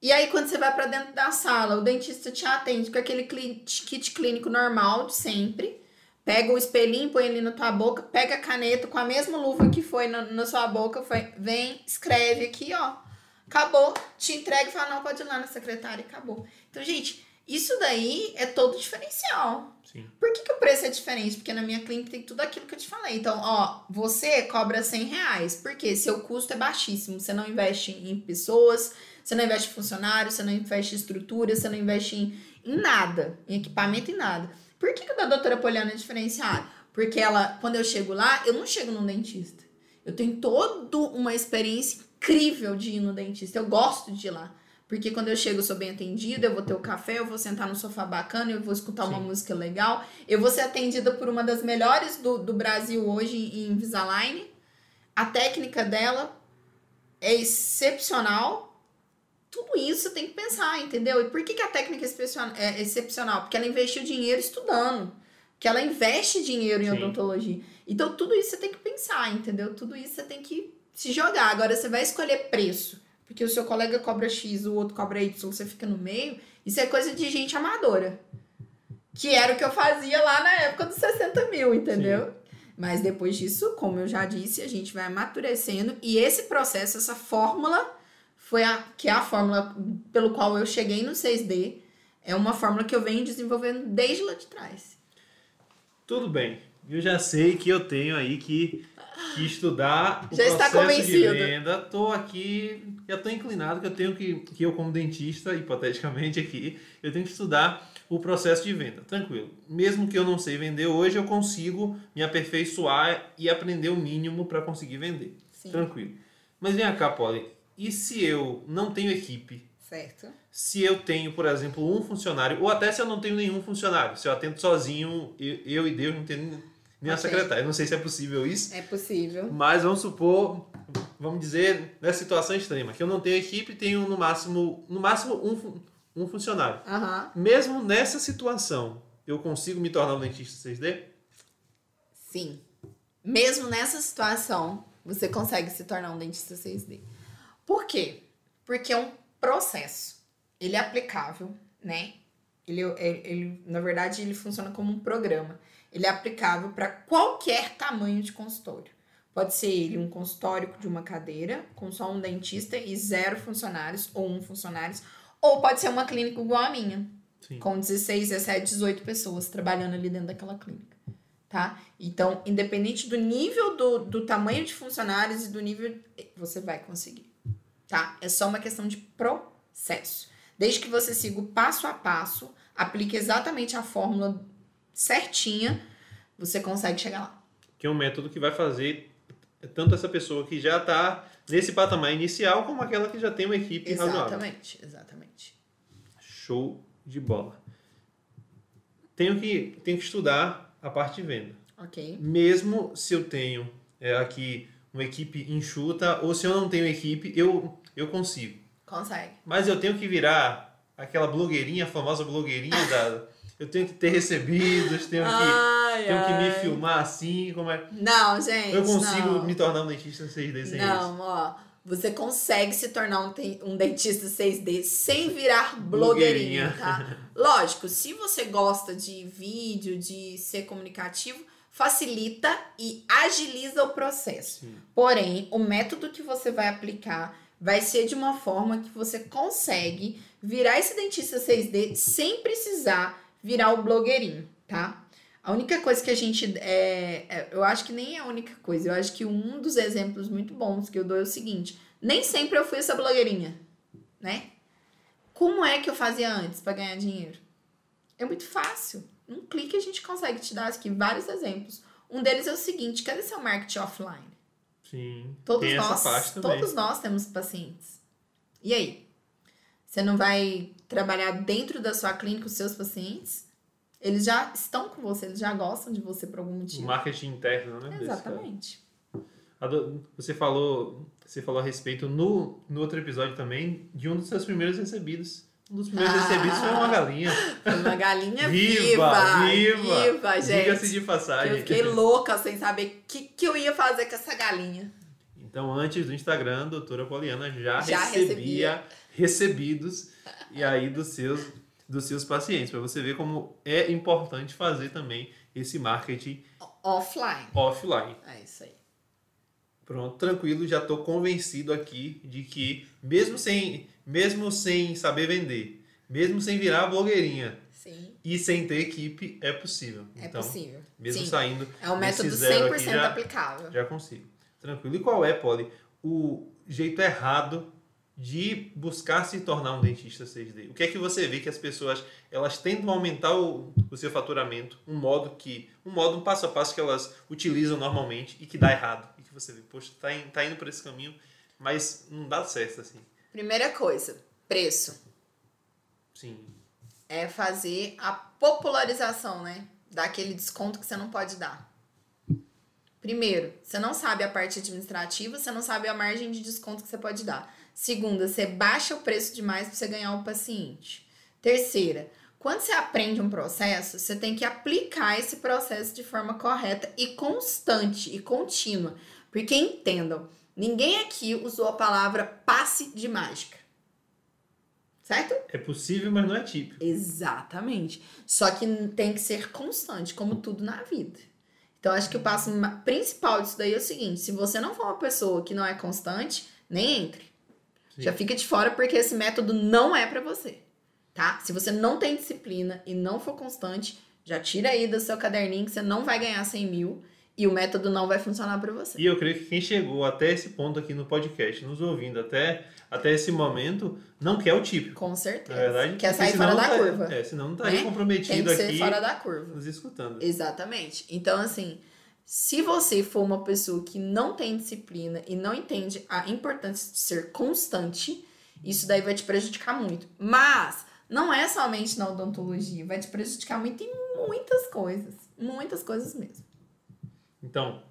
E aí, quando você vai para dentro da sala, o dentista te atende com aquele kit clínico normal de sempre. Pega o espelhinho, põe ali na tua boca, pega a caneta com a mesma luva que foi na, na sua boca, foi, vem, escreve aqui, ó. Acabou, te entrega e fala, não, pode ir lá na secretária, acabou. Então, gente, isso daí é todo diferencial. Sim. Por que, que o preço é diferente? Porque na minha clínica tem tudo aquilo que eu te falei. Então, ó, você cobra 100 reais, porque seu custo é baixíssimo. Você não investe em pessoas, você não investe em funcionários, você não investe em estrutura, você não investe em, em nada, em equipamento, em nada. Por que, que o da doutora Poliana é diferenciado? Porque ela, quando eu chego lá, eu não chego num dentista. Eu tenho toda uma experiência incrível de ir no dentista. Eu gosto de ir lá. Porque quando eu chego, eu sou bem atendida, eu vou ter o café, eu vou sentar no sofá bacana, eu vou escutar Sim. uma música legal. Eu vou ser atendida por uma das melhores do, do Brasil hoje em Invisalign. A técnica dela é excepcional tudo isso você tem que pensar, entendeu? E por que, que a técnica é excepcional? Porque ela investiu dinheiro estudando. Que ela investe dinheiro em Sim. odontologia. Então, tudo isso você tem que pensar, entendeu? Tudo isso você tem que se jogar. Agora, você vai escolher preço. Porque o seu colega cobra X, o outro cobra Y, você fica no meio. Isso é coisa de gente amadora. Que era o que eu fazia lá na época dos 60 mil, entendeu? Sim. Mas depois disso, como eu já disse, a gente vai amadurecendo. E esse processo, essa fórmula foi a que é a fórmula pelo qual eu cheguei no 6D. É uma fórmula que eu venho desenvolvendo desde lá de trás. Tudo bem. Eu já sei que eu tenho aí que, que estudar o já processo está convencido. de venda. Tô aqui, já tô inclinado que eu tenho que, que eu como dentista, hipoteticamente aqui, eu tenho que estudar o processo de venda. Tranquilo. Mesmo que eu não sei vender hoje, eu consigo me aperfeiçoar e aprender o mínimo para conseguir vender. Sim. Tranquilo. Mas vem cá, Polly e se eu não tenho equipe? Certo. Se eu tenho, por exemplo, um funcionário, ou até se eu não tenho nenhum funcionário, se eu atendo sozinho, eu, eu e Deus não tenho nem a secretária. Eu não sei se é possível isso. É possível. Mas vamos supor, vamos dizer, nessa situação extrema, que eu não tenho equipe, tenho no máximo, no máximo um, um funcionário. Uhum. Mesmo nessa situação, eu consigo me tornar um dentista 6D? Sim. Mesmo nessa situação, você consegue se tornar um dentista 6D. Por quê? Porque é um processo. Ele é aplicável, né? Ele, ele, ele na verdade, ele funciona como um programa. Ele é aplicável para qualquer tamanho de consultório. Pode ser ele um consultório de uma cadeira, com só um dentista e zero funcionários, ou um funcionário, ou pode ser uma clínica igual a minha, Sim. com 16, 17, 18 pessoas trabalhando ali dentro daquela clínica. Tá? Então, independente do nível do, do tamanho de funcionários e do nível, você vai conseguir tá? É só uma questão de processo. Desde que você siga o passo a passo, aplique exatamente a fórmula certinha, você consegue chegar lá. Que é um método que vai fazer tanto essa pessoa que já está nesse patamar inicial, como aquela que já tem uma equipe Exatamente, razoável. exatamente. Show de bola. Tenho que, tenho que estudar a parte de venda. Ok. Mesmo se eu tenho é, aqui uma equipe enxuta, ou se eu não tenho equipe, eu eu consigo. Consegue. Mas eu tenho que virar aquela blogueirinha, a famosa blogueirinha da. Eu tenho que ter recebidos, tenho que, ai, tenho ai. que me filmar assim, como é. Não, gente. Eu consigo não. me tornar um dentista 6D sem não, isso. ó. Você consegue se tornar um, um dentista 6D sem virar blogueirinha, blogueirinha. tá? Lógico, se você gosta de vídeo, de ser comunicativo, facilita e agiliza o processo. Sim. Porém, o método que você vai aplicar vai ser de uma forma que você consegue virar esse dentista 6D sem precisar virar o blogueirinho, tá? A única coisa que a gente. É, é, eu acho que nem é a única coisa. Eu acho que um dos exemplos muito bons que eu dou é o seguinte: nem sempre eu fui essa blogueirinha, né? Como é que eu fazia antes para ganhar dinheiro? É muito fácil. Um clique a gente consegue te dar aqui vários exemplos. Um deles é o seguinte: cadê seu marketing offline? Sim. Todos tem nós, essa parte também. todos nós temos pacientes. E aí? Você não vai trabalhar dentro da sua clínica os seus pacientes? Eles já estão com você, eles já gostam de você por algum motivo. marketing interno, né? Exatamente. Você falou, você falou a respeito no, no outro episódio também de um dos seus primeiros recebidos. Um dos primeiros Ah. recebidos foi uma galinha. Foi uma galinha Viva, viva. viva. Gente. Diga-se de passagem. Eu fiquei louca sem saber o que, que eu ia fazer com essa galinha. Então, antes do Instagram, a doutora Poliana já, Já recebia recebidos e aí dos seus, dos seus pacientes, para você ver como é importante fazer também esse marketing Offline. offline. É isso aí. Pronto, tranquilo, já estou convencido aqui de que mesmo sem, mesmo sem saber vender, mesmo sem virar blogueirinha Sim, e sem ter equipe, é possível. é então, possível. mesmo Sim. saindo É um método zero 100% aqui, já- aplicável. Já consigo. Tranquilo. E qual é, Polly, o jeito errado de buscar se tornar um dentista 6D? O que é que você vê que as pessoas elas tentam aumentar o, o seu faturamento, um modo que um modo, um passo a passo que elas utilizam normalmente e que dá errado e que você vê, poxa, tá, in- tá indo por esse caminho, mas não dá certo assim. Primeira coisa, preço. Sim. É fazer a popularização, né? Daquele desconto que você não pode dar. Primeiro, você não sabe a parte administrativa, você não sabe a margem de desconto que você pode dar. Segunda, você baixa o preço demais para você ganhar o paciente. Terceira, quando você aprende um processo, você tem que aplicar esse processo de forma correta e constante e contínua. Porque entendam, ninguém aqui usou a palavra passe de mágica. Certo? É possível, mas não é típico. Exatamente. Só que tem que ser constante, como tudo na vida. Então, acho que o passo principal disso daí é o seguinte: se você não for uma pessoa que não é constante, nem entre. Sim. Já fica de fora porque esse método não é pra você, tá? Se você não tem disciplina e não for constante, já tira aí do seu caderninho que você não vai ganhar 100 mil e o método não vai funcionar pra você. E eu creio que quem chegou até esse ponto aqui no podcast, nos ouvindo até, até esse momento, não quer o típico. Com Na certeza. verdade, Quer sair fora da tá- curva. É, senão não estaria Né? comprometido Tem que ser aqui fora da curva. nos escutando. Exatamente. Então, assim, se você for uma pessoa que não tem disciplina e não entende a importância de ser constante, isso daí vai te prejudicar muito. Mas não é somente na odontologia, vai te prejudicar muito em muitas coisas. Muitas coisas mesmo. Então,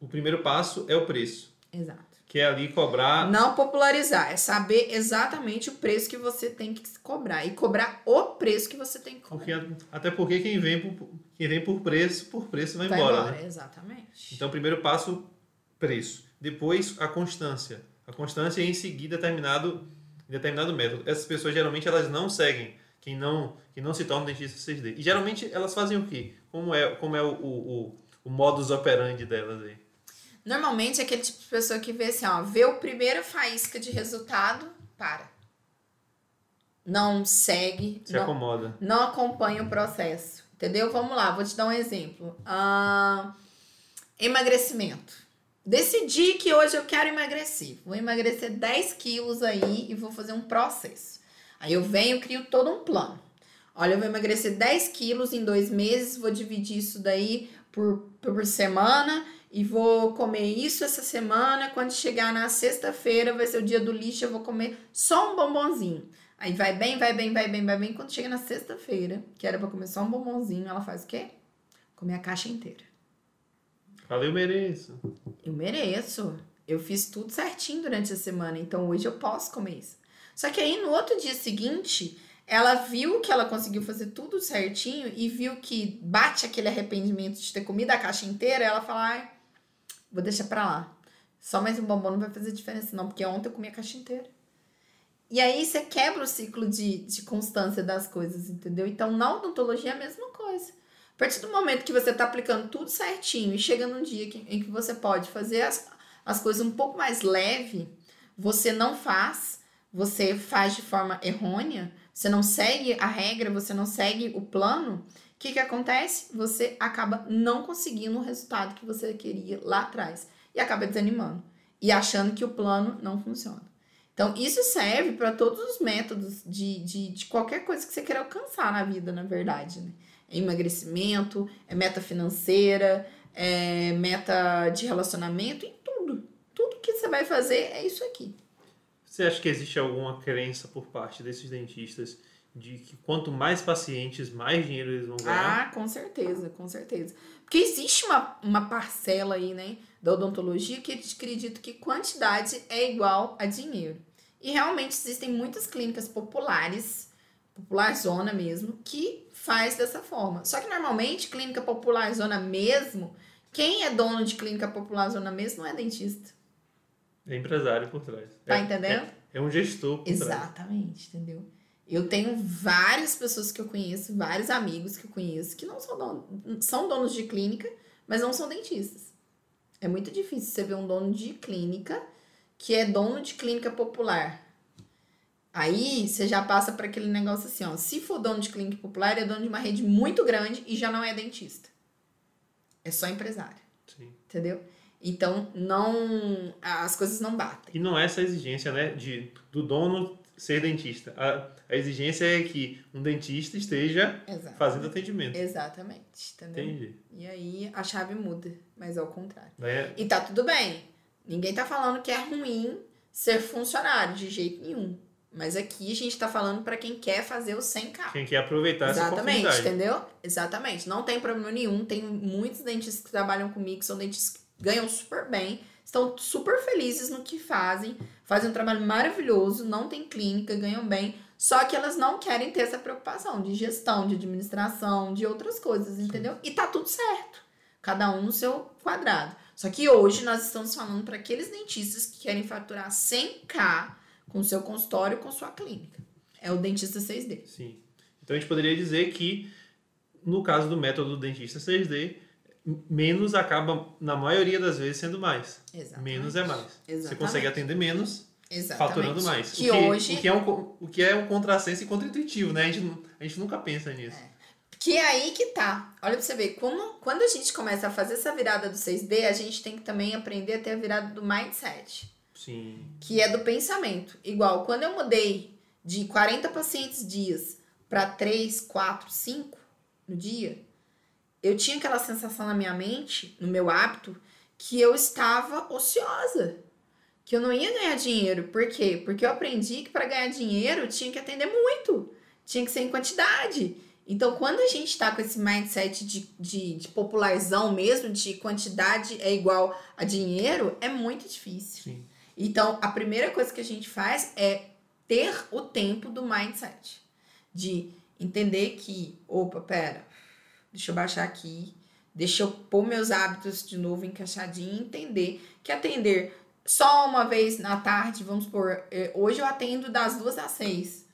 o primeiro passo é o preço, Exato. que é ali cobrar. Não popularizar, é saber exatamente o preço que você tem que cobrar e cobrar o preço que você tem que cobrar. Porque, até porque quem vem, por, quem vem por preço, por preço vai, Vai embora. embora, Né? exatamente. Então, primeiro passo, preço. Depois, a constância. A constância em seguir determinado, determinado método. Essas pessoas, geralmente, elas não seguem quem não, quem não se torna dentista 6D. E, geralmente, elas fazem o quê? Como é, como é o, o, o, o modus operandi delas aí? Normalmente é aquele tipo de pessoa que vê assim, ó, vê o primeiro faísca de resultado, para. Não segue, Se não, acomoda. não acompanha o processo. Entendeu? Vamos lá, vou te dar um exemplo. Ah, emagrecimento. Decidi que hoje eu quero emagrecer. Vou emagrecer 10 quilos aí e vou fazer um processo. Aí eu venho, crio todo um plano. Olha, eu vou emagrecer 10 quilos em dois meses, vou dividir isso daí por, por semana e vou comer isso essa semana. Quando chegar na sexta-feira, vai ser o dia do lixo, eu vou comer só um bombonzinho. Aí vai bem, vai bem, vai bem, vai bem. Quando chega na sexta-feira, que era pra comer só um bombonzinho, ela faz o quê? Comer a caixa inteira. Falei, eu mereço. Eu mereço. Eu fiz tudo certinho durante a semana, então hoje eu posso comer isso. Só que aí no outro dia seguinte, ela viu que ela conseguiu fazer tudo certinho e viu que bate aquele arrependimento de ter comido a caixa inteira, ela fala: vou deixar pra lá. Só mais um bombom não vai fazer diferença, não, porque ontem eu comi a caixa inteira. E aí você quebra o ciclo de, de constância das coisas, entendeu? Então, na odontologia é a mesma coisa. A partir do momento que você tá aplicando tudo certinho e chega num dia que- em que você pode fazer as, as coisas um pouco mais leve, você não faz, você faz de forma errônea, você não segue a regra, você não segue o plano, o que, que acontece? Você acaba não conseguindo o resultado que você queria lá atrás e acaba desanimando e achando que o plano não funciona. Então, isso serve para todos os métodos de, de, de, qualquer coisa que você queira alcançar na vida, na verdade. Né? É emagrecimento, é meta financeira, é meta de relacionamento, em tudo. Tudo que você vai fazer é isso aqui. Você acha que existe alguma crença por parte desses dentistas de que quanto mais pacientes, mais dinheiro eles vão ganhar? Ah, com certeza, com certeza. Porque existe uma, uma parcela aí, né, da odontologia que acredita que quantidade é igual a dinheiro. E realmente existem muitas clínicas populares, popular zona mesmo, que faz dessa forma. Só que normalmente, clínica popular zona mesmo, quem é dono de clínica popular zona mesmo não é dentista. É empresário por trás. Tá é, entendendo? É, é, um gestor por Exatamente, trás. entendeu? Eu tenho várias pessoas que eu conheço, vários amigos que eu conheço, que não são donos, são donos de clínica, mas não são dentistas. É muito difícil você ver um dono de clínica que é dono de clínica popular. Aí você já passa para aquele negócio assim, ó. Se for dono de clínica popular, é dono de uma rede muito grande e já não é dentista. É só empresário. Sim. Entendeu? Então, não. As coisas não batem. E não é essa exigência, né? De, do dono ser dentista. A, a exigência é que um dentista esteja Exatamente. fazendo atendimento. Exatamente. Entendeu? Entendi. E aí a chave muda, mas ao contrário. É. E tá tudo bem. Ninguém tá falando que é ruim ser funcionário, de jeito nenhum. Mas aqui a gente tá falando para quem quer fazer o 100k. Quem quer aproveitar Exatamente, essa oportunidade. entendeu? Exatamente. Não tem problema nenhum. Tem muitos dentistas que trabalham comigo, que são dentistas que ganham super bem, estão super felizes no que fazem, fazem um trabalho maravilhoso, não tem clínica, ganham bem. Só que elas não querem ter essa preocupação de gestão, de administração, de outras coisas, entendeu? E tá tudo certo. Cada um no seu quadrado. Só que hoje nós estamos falando para aqueles dentistas que querem faturar 100k com seu consultório, com sua clínica. É o dentista 6D. Sim. Então a gente poderia dizer que no caso do método do dentista 6D, menos acaba na maioria das vezes sendo mais. Exatamente. Menos é mais. Exatamente. Você consegue atender menos, Exatamente. faturando mais. Que o que, hoje o que é um o que é um contrassenso e contraintuitivo, né? A gente, a gente nunca pensa nisso. É. Que é aí que tá. Olha pra você ver, como, quando a gente começa a fazer essa virada do 6D, a gente tem que também aprender a ter a virada do mindset. Sim. Que é do pensamento. Igual, quando eu mudei de 40 pacientes dias para 3, 4, 5 no dia, eu tinha aquela sensação na minha mente, no meu hábito, que eu estava ociosa. Que eu não ia ganhar dinheiro. Por quê? Porque eu aprendi que para ganhar dinheiro eu tinha que atender muito. Tinha que ser em quantidade. Então, quando a gente está com esse mindset de, de, de, popularzão mesmo, de quantidade é igual a dinheiro, é muito difícil. Sim. Então, a primeira coisa que a gente faz é ter o tempo do mindset. De entender que, opa, pera, deixa eu baixar aqui, deixa eu pôr meus hábitos de novo encaixadinho e entender que atender só uma vez na tarde, vamos supor, eh, hoje eu atendo das duas às seis.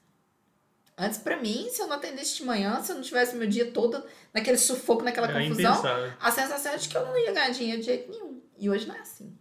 Antes, para mim, se eu não atendesse de manhã, se eu não tivesse meu dia todo naquele sufoco, naquela Era confusão, impensável. a sensação é de que eu não ia ganhar dinheiro de jeito nenhum. E hoje não é assim.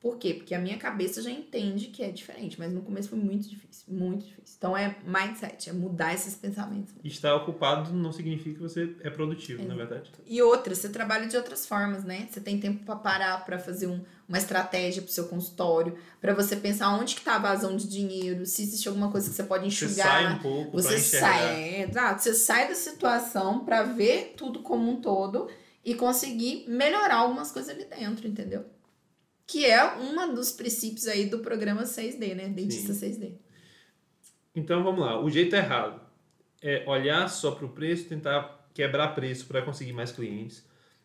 Por quê? Porque a minha cabeça já entende que é diferente, mas no começo foi muito difícil, muito difícil. Então é mindset, é mudar esses pensamentos. Estar ocupado não significa que você é produtivo, Exato. na verdade. E outra, você trabalha de outras formas, né? Você tem tempo para parar, para fazer um, uma estratégia para o seu consultório, para você pensar onde que tá a vazão de dinheiro, se existe alguma coisa que você pode enxugar. Você sai um pouco Você sai, é, exato. Você sai da situação para ver tudo como um todo e conseguir melhorar algumas coisas ali dentro, entendeu? Que é um dos princípios aí do programa 6D, né? Dentista 6D. Então vamos lá, o jeito errado é olhar só para o preço, tentar quebrar preço para conseguir mais clientes,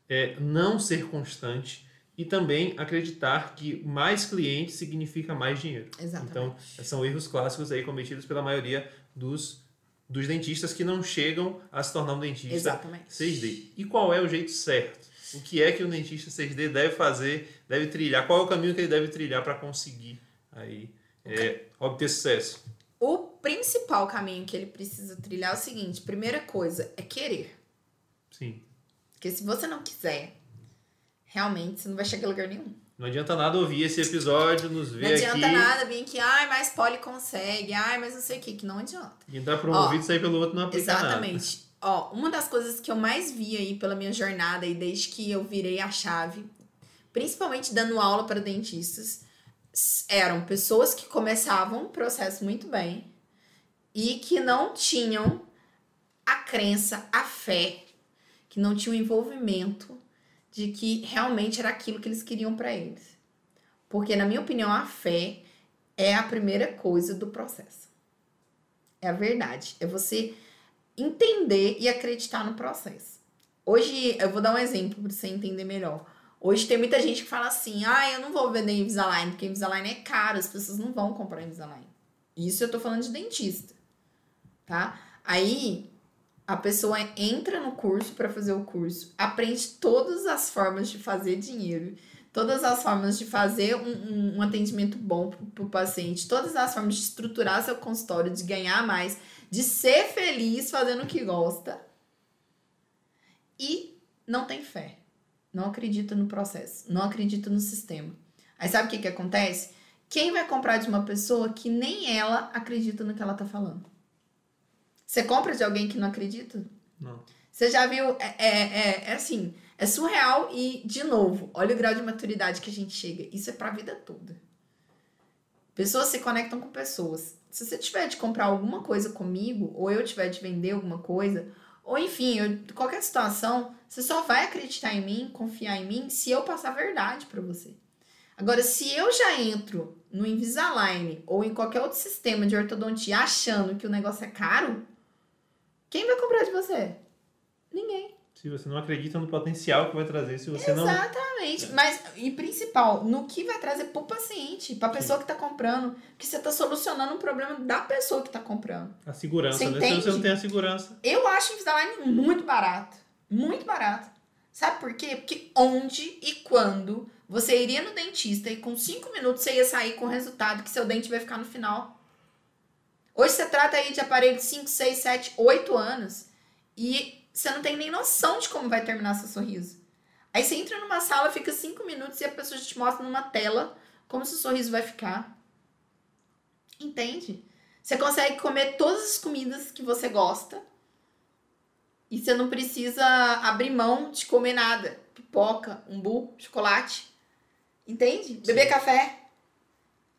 é não ser constante e também acreditar que mais clientes significa mais dinheiro. Exatamente. Então são erros clássicos aí cometidos pela maioria dos, dos dentistas que não chegam a se tornar um dentista Exatamente. 6D. E qual é o jeito certo? O que é que o dentista 6D deve fazer, deve trilhar? Qual é o caminho que ele deve trilhar para conseguir aí é, obter sucesso? O principal caminho que ele precisa trilhar é o seguinte: primeira coisa é querer. Sim. Porque se você não quiser, realmente você não vai chegar a lugar nenhum. Não adianta nada ouvir esse episódio, nos ver aqui. Não adianta aqui. nada vir aqui, ai, mas poli consegue, ai, mas não sei o que, que não adianta. E entrar por um ouvido e sair pelo outro não aplica Exatamente. Nada. Ó, uma das coisas que eu mais vi aí pela minha jornada e desde que eu virei a chave, principalmente dando aula para dentistas, eram pessoas que começavam o processo muito bem e que não tinham a crença, a fé, que não tinham envolvimento de que realmente era aquilo que eles queriam para eles. Porque, na minha opinião, a fé é a primeira coisa do processo. É a verdade. É você entender e acreditar no processo. Hoje, eu vou dar um exemplo para você entender melhor. Hoje tem muita gente que fala assim: ah, eu não vou vender Invisalign, porque Invisalign é caro, as pessoas não vão comprar Invisalign. Isso eu tô falando de dentista, tá? Aí a pessoa entra no curso para fazer o curso, aprende todas as formas de fazer dinheiro, todas as formas de fazer um, um, um atendimento bom para o paciente, todas as formas de estruturar seu consultório, de ganhar mais, de ser feliz fazendo o que gosta e não tem fé, não acredita no processo, não acredita no sistema. Aí sabe o que, que acontece? Quem vai comprar de uma pessoa que nem ela acredita no que ela tá falando? Você compra de alguém que não acredita? Não. Você já viu? É, é, é, é, assim, é surreal e, de novo, olha o grau de maturidade que a gente chega. Isso é pra vida toda. Pessoas se conectam com pessoas. Se você tiver de comprar alguma coisa comigo, ou eu tiver de vender alguma coisa, ou enfim, eu, qualquer situação, você só vai acreditar em mim, confiar em mim, se eu passar a verdade para você. Agora, se eu já entro no Invisalign ou em qualquer outro sistema de ortodontia achando que o negócio é caro, quem vai comprar de você? Ninguém. Se você não acredita no potencial que vai trazer, se você Exatamente. não. Exatamente. Mas, e principal, no que vai trazer pro paciente, pra pessoa Sim. que tá comprando. Que você tá solucionando um problema da pessoa que tá comprando. A segurança, você né? Entende? Se você não tem a segurança. Eu acho o Invisalign muito barato. Muito barato. Sabe por quê? Porque onde e quando você iria no dentista e com 5 minutos você ia sair com o resultado que seu dente vai ficar no final. Hoje você trata aí de aparelho de 5, 6, 7, 8 anos e você não tem nem noção de como vai terminar seu sorriso. Aí você entra numa sala, fica 5 minutos e a pessoa te mostra numa tela como seu sorriso vai ficar. Entende? Você consegue comer todas as comidas que você gosta e você não precisa abrir mão de comer nada. Pipoca, umbu, chocolate. Entende? Beber café.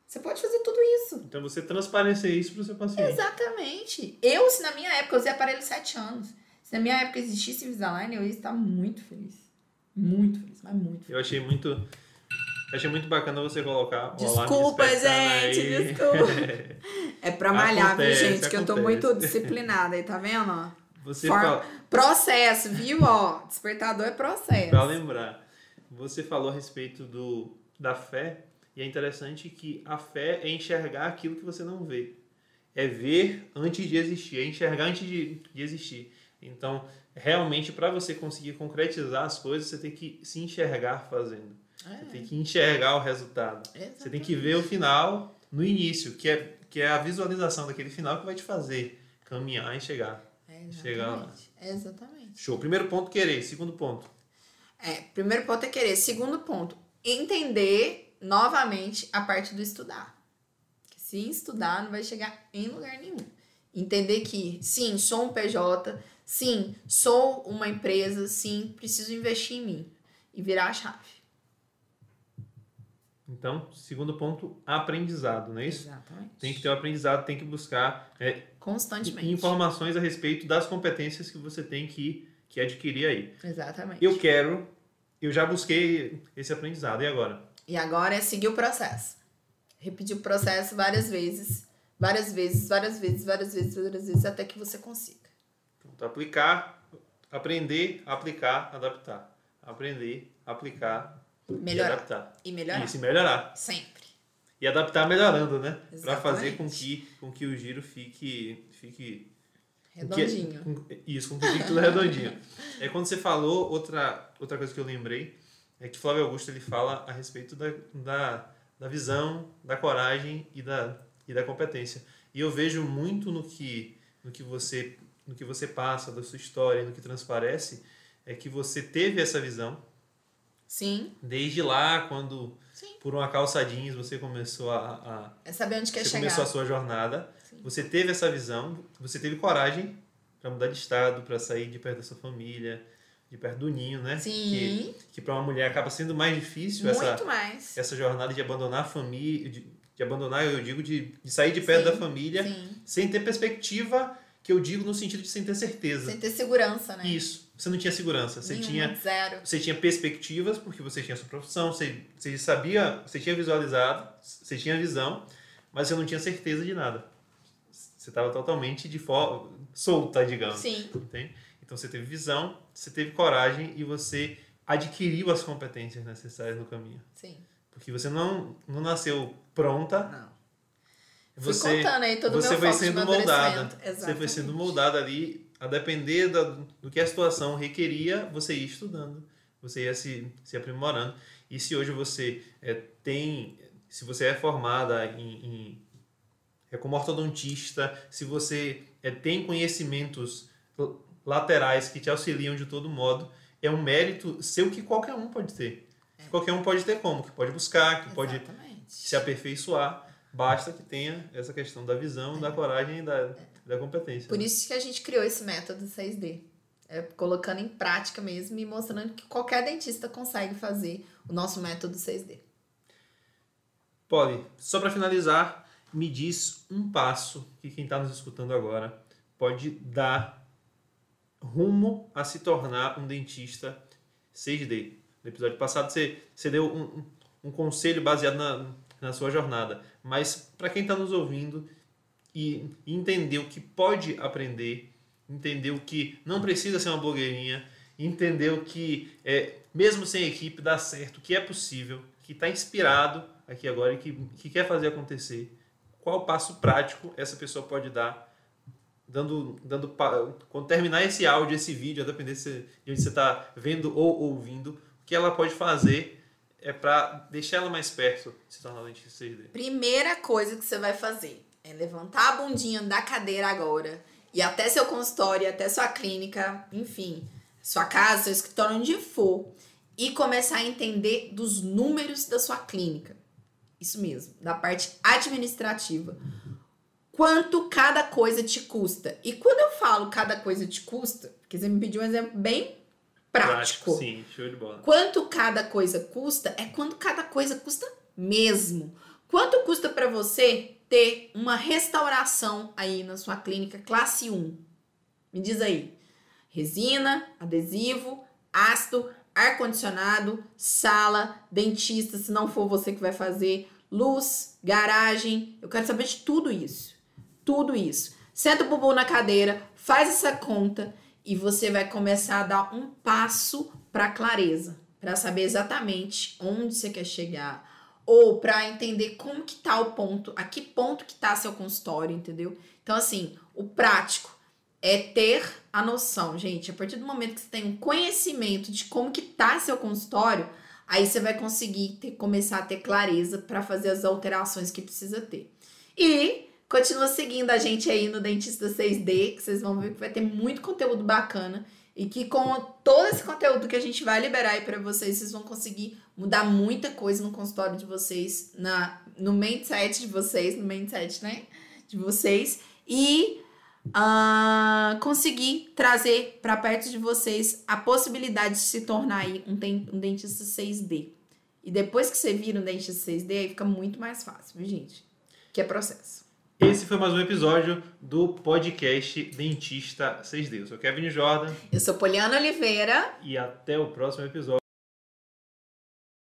Você pode fazer tudo isso. Então você transparecer isso para o seu paciente. Exatamente. Eu, se na minha época, eu usei aparelho 7 anos. Se na minha época existisse Invisalign, eu ia estar muito feliz. Muito feliz, mas muito feliz. Eu achei muito. Eu achei muito bacana você colocar o Desculpa, gente, aí. desculpa. é pra malhar, acontece, viu, gente? Que acontece. eu tô muito disciplinada aí, tá vendo? Você fala... Processo, viu? Ó, despertador é processo. Pra lembrar, você falou a respeito do, da fé e é interessante que a fé é enxergar aquilo que você não vê. É ver antes de existir, é enxergar antes de, de existir. Então, realmente, para você conseguir concretizar as coisas, você tem que se enxergar fazendo. É. Você tem que enxergar o resultado. Exatamente. Você tem que ver o final no início, que é, que é a visualização daquele final que vai te fazer caminhar e chegar. É chegar lá. Exatamente. Show. Primeiro ponto, querer. Segundo ponto. É, primeiro ponto é querer. Segundo ponto, entender novamente a parte do estudar. Se estudar, não vai chegar em lugar nenhum. Entender que, sim, sou um PJ, sim, sou uma empresa, sim, preciso investir em mim e virar a chave. Então, segundo ponto, aprendizado, não é isso? Exatamente. Tem que ter o aprendizado, tem que buscar é, constantemente informações a respeito das competências que você tem que, que adquirir aí. Exatamente. Eu quero, eu já busquei esse aprendizado, e agora? E agora é seguir o processo. Repetir o processo várias vezes, várias vezes, várias vezes, várias vezes, várias vezes, até que você consiga. Então, aplicar, aprender, aplicar, adaptar. Aprender, aplicar, melhorar. E adaptar. E melhorar. Isso, melhorar. Sempre. E adaptar melhorando, né? Para fazer com que, com que o giro fique, fique redondinho. Com que, com, isso, com tudo redondinho. É quando você falou, outra, outra coisa que eu lembrei, é que Flávio Augusto ele fala a respeito da, da, da visão, da coragem e da, e da competência. E eu vejo muito no que, no que você no que você passa, da sua história, no que transparece, é que você teve essa visão, Sim. Desde lá, quando Sim. por uma calça jeans você começou a, a É saber onde quer você chegar. começou a sua jornada, Sim. você teve essa visão, você teve coragem para mudar de estado, para sair de perto da sua família, de perto do ninho, né? Sim. Que, que para uma mulher acaba sendo mais difícil essa, Muito mais. essa jornada de abandonar a família, de, de abandonar, eu digo, de, de sair de perto Sim, da família, sem ter perspectiva, que eu digo no sentido de sem ter certeza. Sem ter segurança, né? Isso. Você não tinha segurança, você Nenhuma, tinha Zero. você tinha perspectivas, porque você tinha sua profissão, você, você sabia, você tinha visualizado, você tinha visão, mas você não tinha certeza de nada. Você estava totalmente de forma solta, digamos. Sim. entende? Então você teve visão, você teve coragem e você adquiriu as competências necessárias no caminho. Sim. Porque você não, não nasceu pronta, Não. Você, contando aí todo você de sendo moldada. Você foi Exatamente. sendo moldada ali, a depender da, do que a situação requeria, você ia estudando, você ia se, se aprimorando. E se hoje você é, tem, se você é formada em, em é como ortodontista, se você é, tem conhecimentos laterais que te auxiliam de todo modo, é um mérito seu que qualquer um pode ter. Qualquer um pode ter como, que pode buscar, que pode Exatamente. se aperfeiçoar, basta que tenha essa questão da visão, da coragem e da, da competência. É. Por isso que a gente criou esse método 6D. É colocando em prática mesmo e mostrando que qualquer dentista consegue fazer o nosso método 6D. Polly, só para finalizar, me diz um passo que quem está nos escutando agora pode dar rumo a se tornar um dentista 6D. No episódio passado você, você deu um, um- um conselho baseado na, na sua jornada, mas para quem está nos ouvindo e entendeu que pode aprender, entendeu que não precisa ser uma blogueirinha, entendeu que é, mesmo sem equipe dá certo, que é possível, que está inspirado aqui agora e que, que quer fazer acontecer. Qual passo prático essa pessoa pode dar dando, dando quando terminar esse áudio, esse vídeo, a depender de onde você está vendo ou ouvindo, o que ela pode fazer é para deixar ela mais perto se tornar dentista 6D. Primeira coisa que você vai fazer é levantar a bundinha da cadeira agora e até seu consultório, até sua clínica, enfim, sua casa, seu escritório, onde for, e começar a entender dos números da sua clínica. Isso mesmo, da parte administrativa. Quanto cada coisa te custa. E quando eu falo cada coisa te custa, porque você me pediu um exemplo bem prático. Sim, show de bola. Quanto cada coisa custa é quanto cada coisa custa mesmo. Quanto custa para você ter uma restauração aí na sua clínica classe 1? Me diz aí. Resina, adesivo, ácido, ar-condicionado, sala, dentista, se não for você que vai fazer, luz, garagem. Eu quero saber de tudo isso. Tudo isso. Senta o bumbum na cadeira, faz essa conta e você vai começar a dar um passo para clareza, para saber exatamente onde você quer chegar ou para entender como que tá o ponto, a que ponto que tá seu consultório, entendeu? Então assim, o prático é ter a noção, gente, a partir do momento que você tem um conhecimento de como que tá seu consultório, aí você vai conseguir ter, começar a ter clareza para fazer as alterações que precisa ter. E continua seguindo a gente aí no Dentista 6D, que vocês vão ver que vai ter muito conteúdo bacana e que com todo esse conteúdo que a gente vai liberar aí para vocês, vocês vão conseguir mudar muita coisa no consultório de vocês, na no mindset de vocês, no mindset, né, de vocês e ah, conseguir trazer para perto de vocês a possibilidade de se tornar aí um, um dentista 6D. E depois que você vira um dentista 6D, aí fica muito mais fácil, viu, gente? Que é processo. Esse foi mais um episódio do podcast Dentista 6D. Eu sou Kevin Jordan Eu sou Poliana Oliveira. e até o próximo episódio.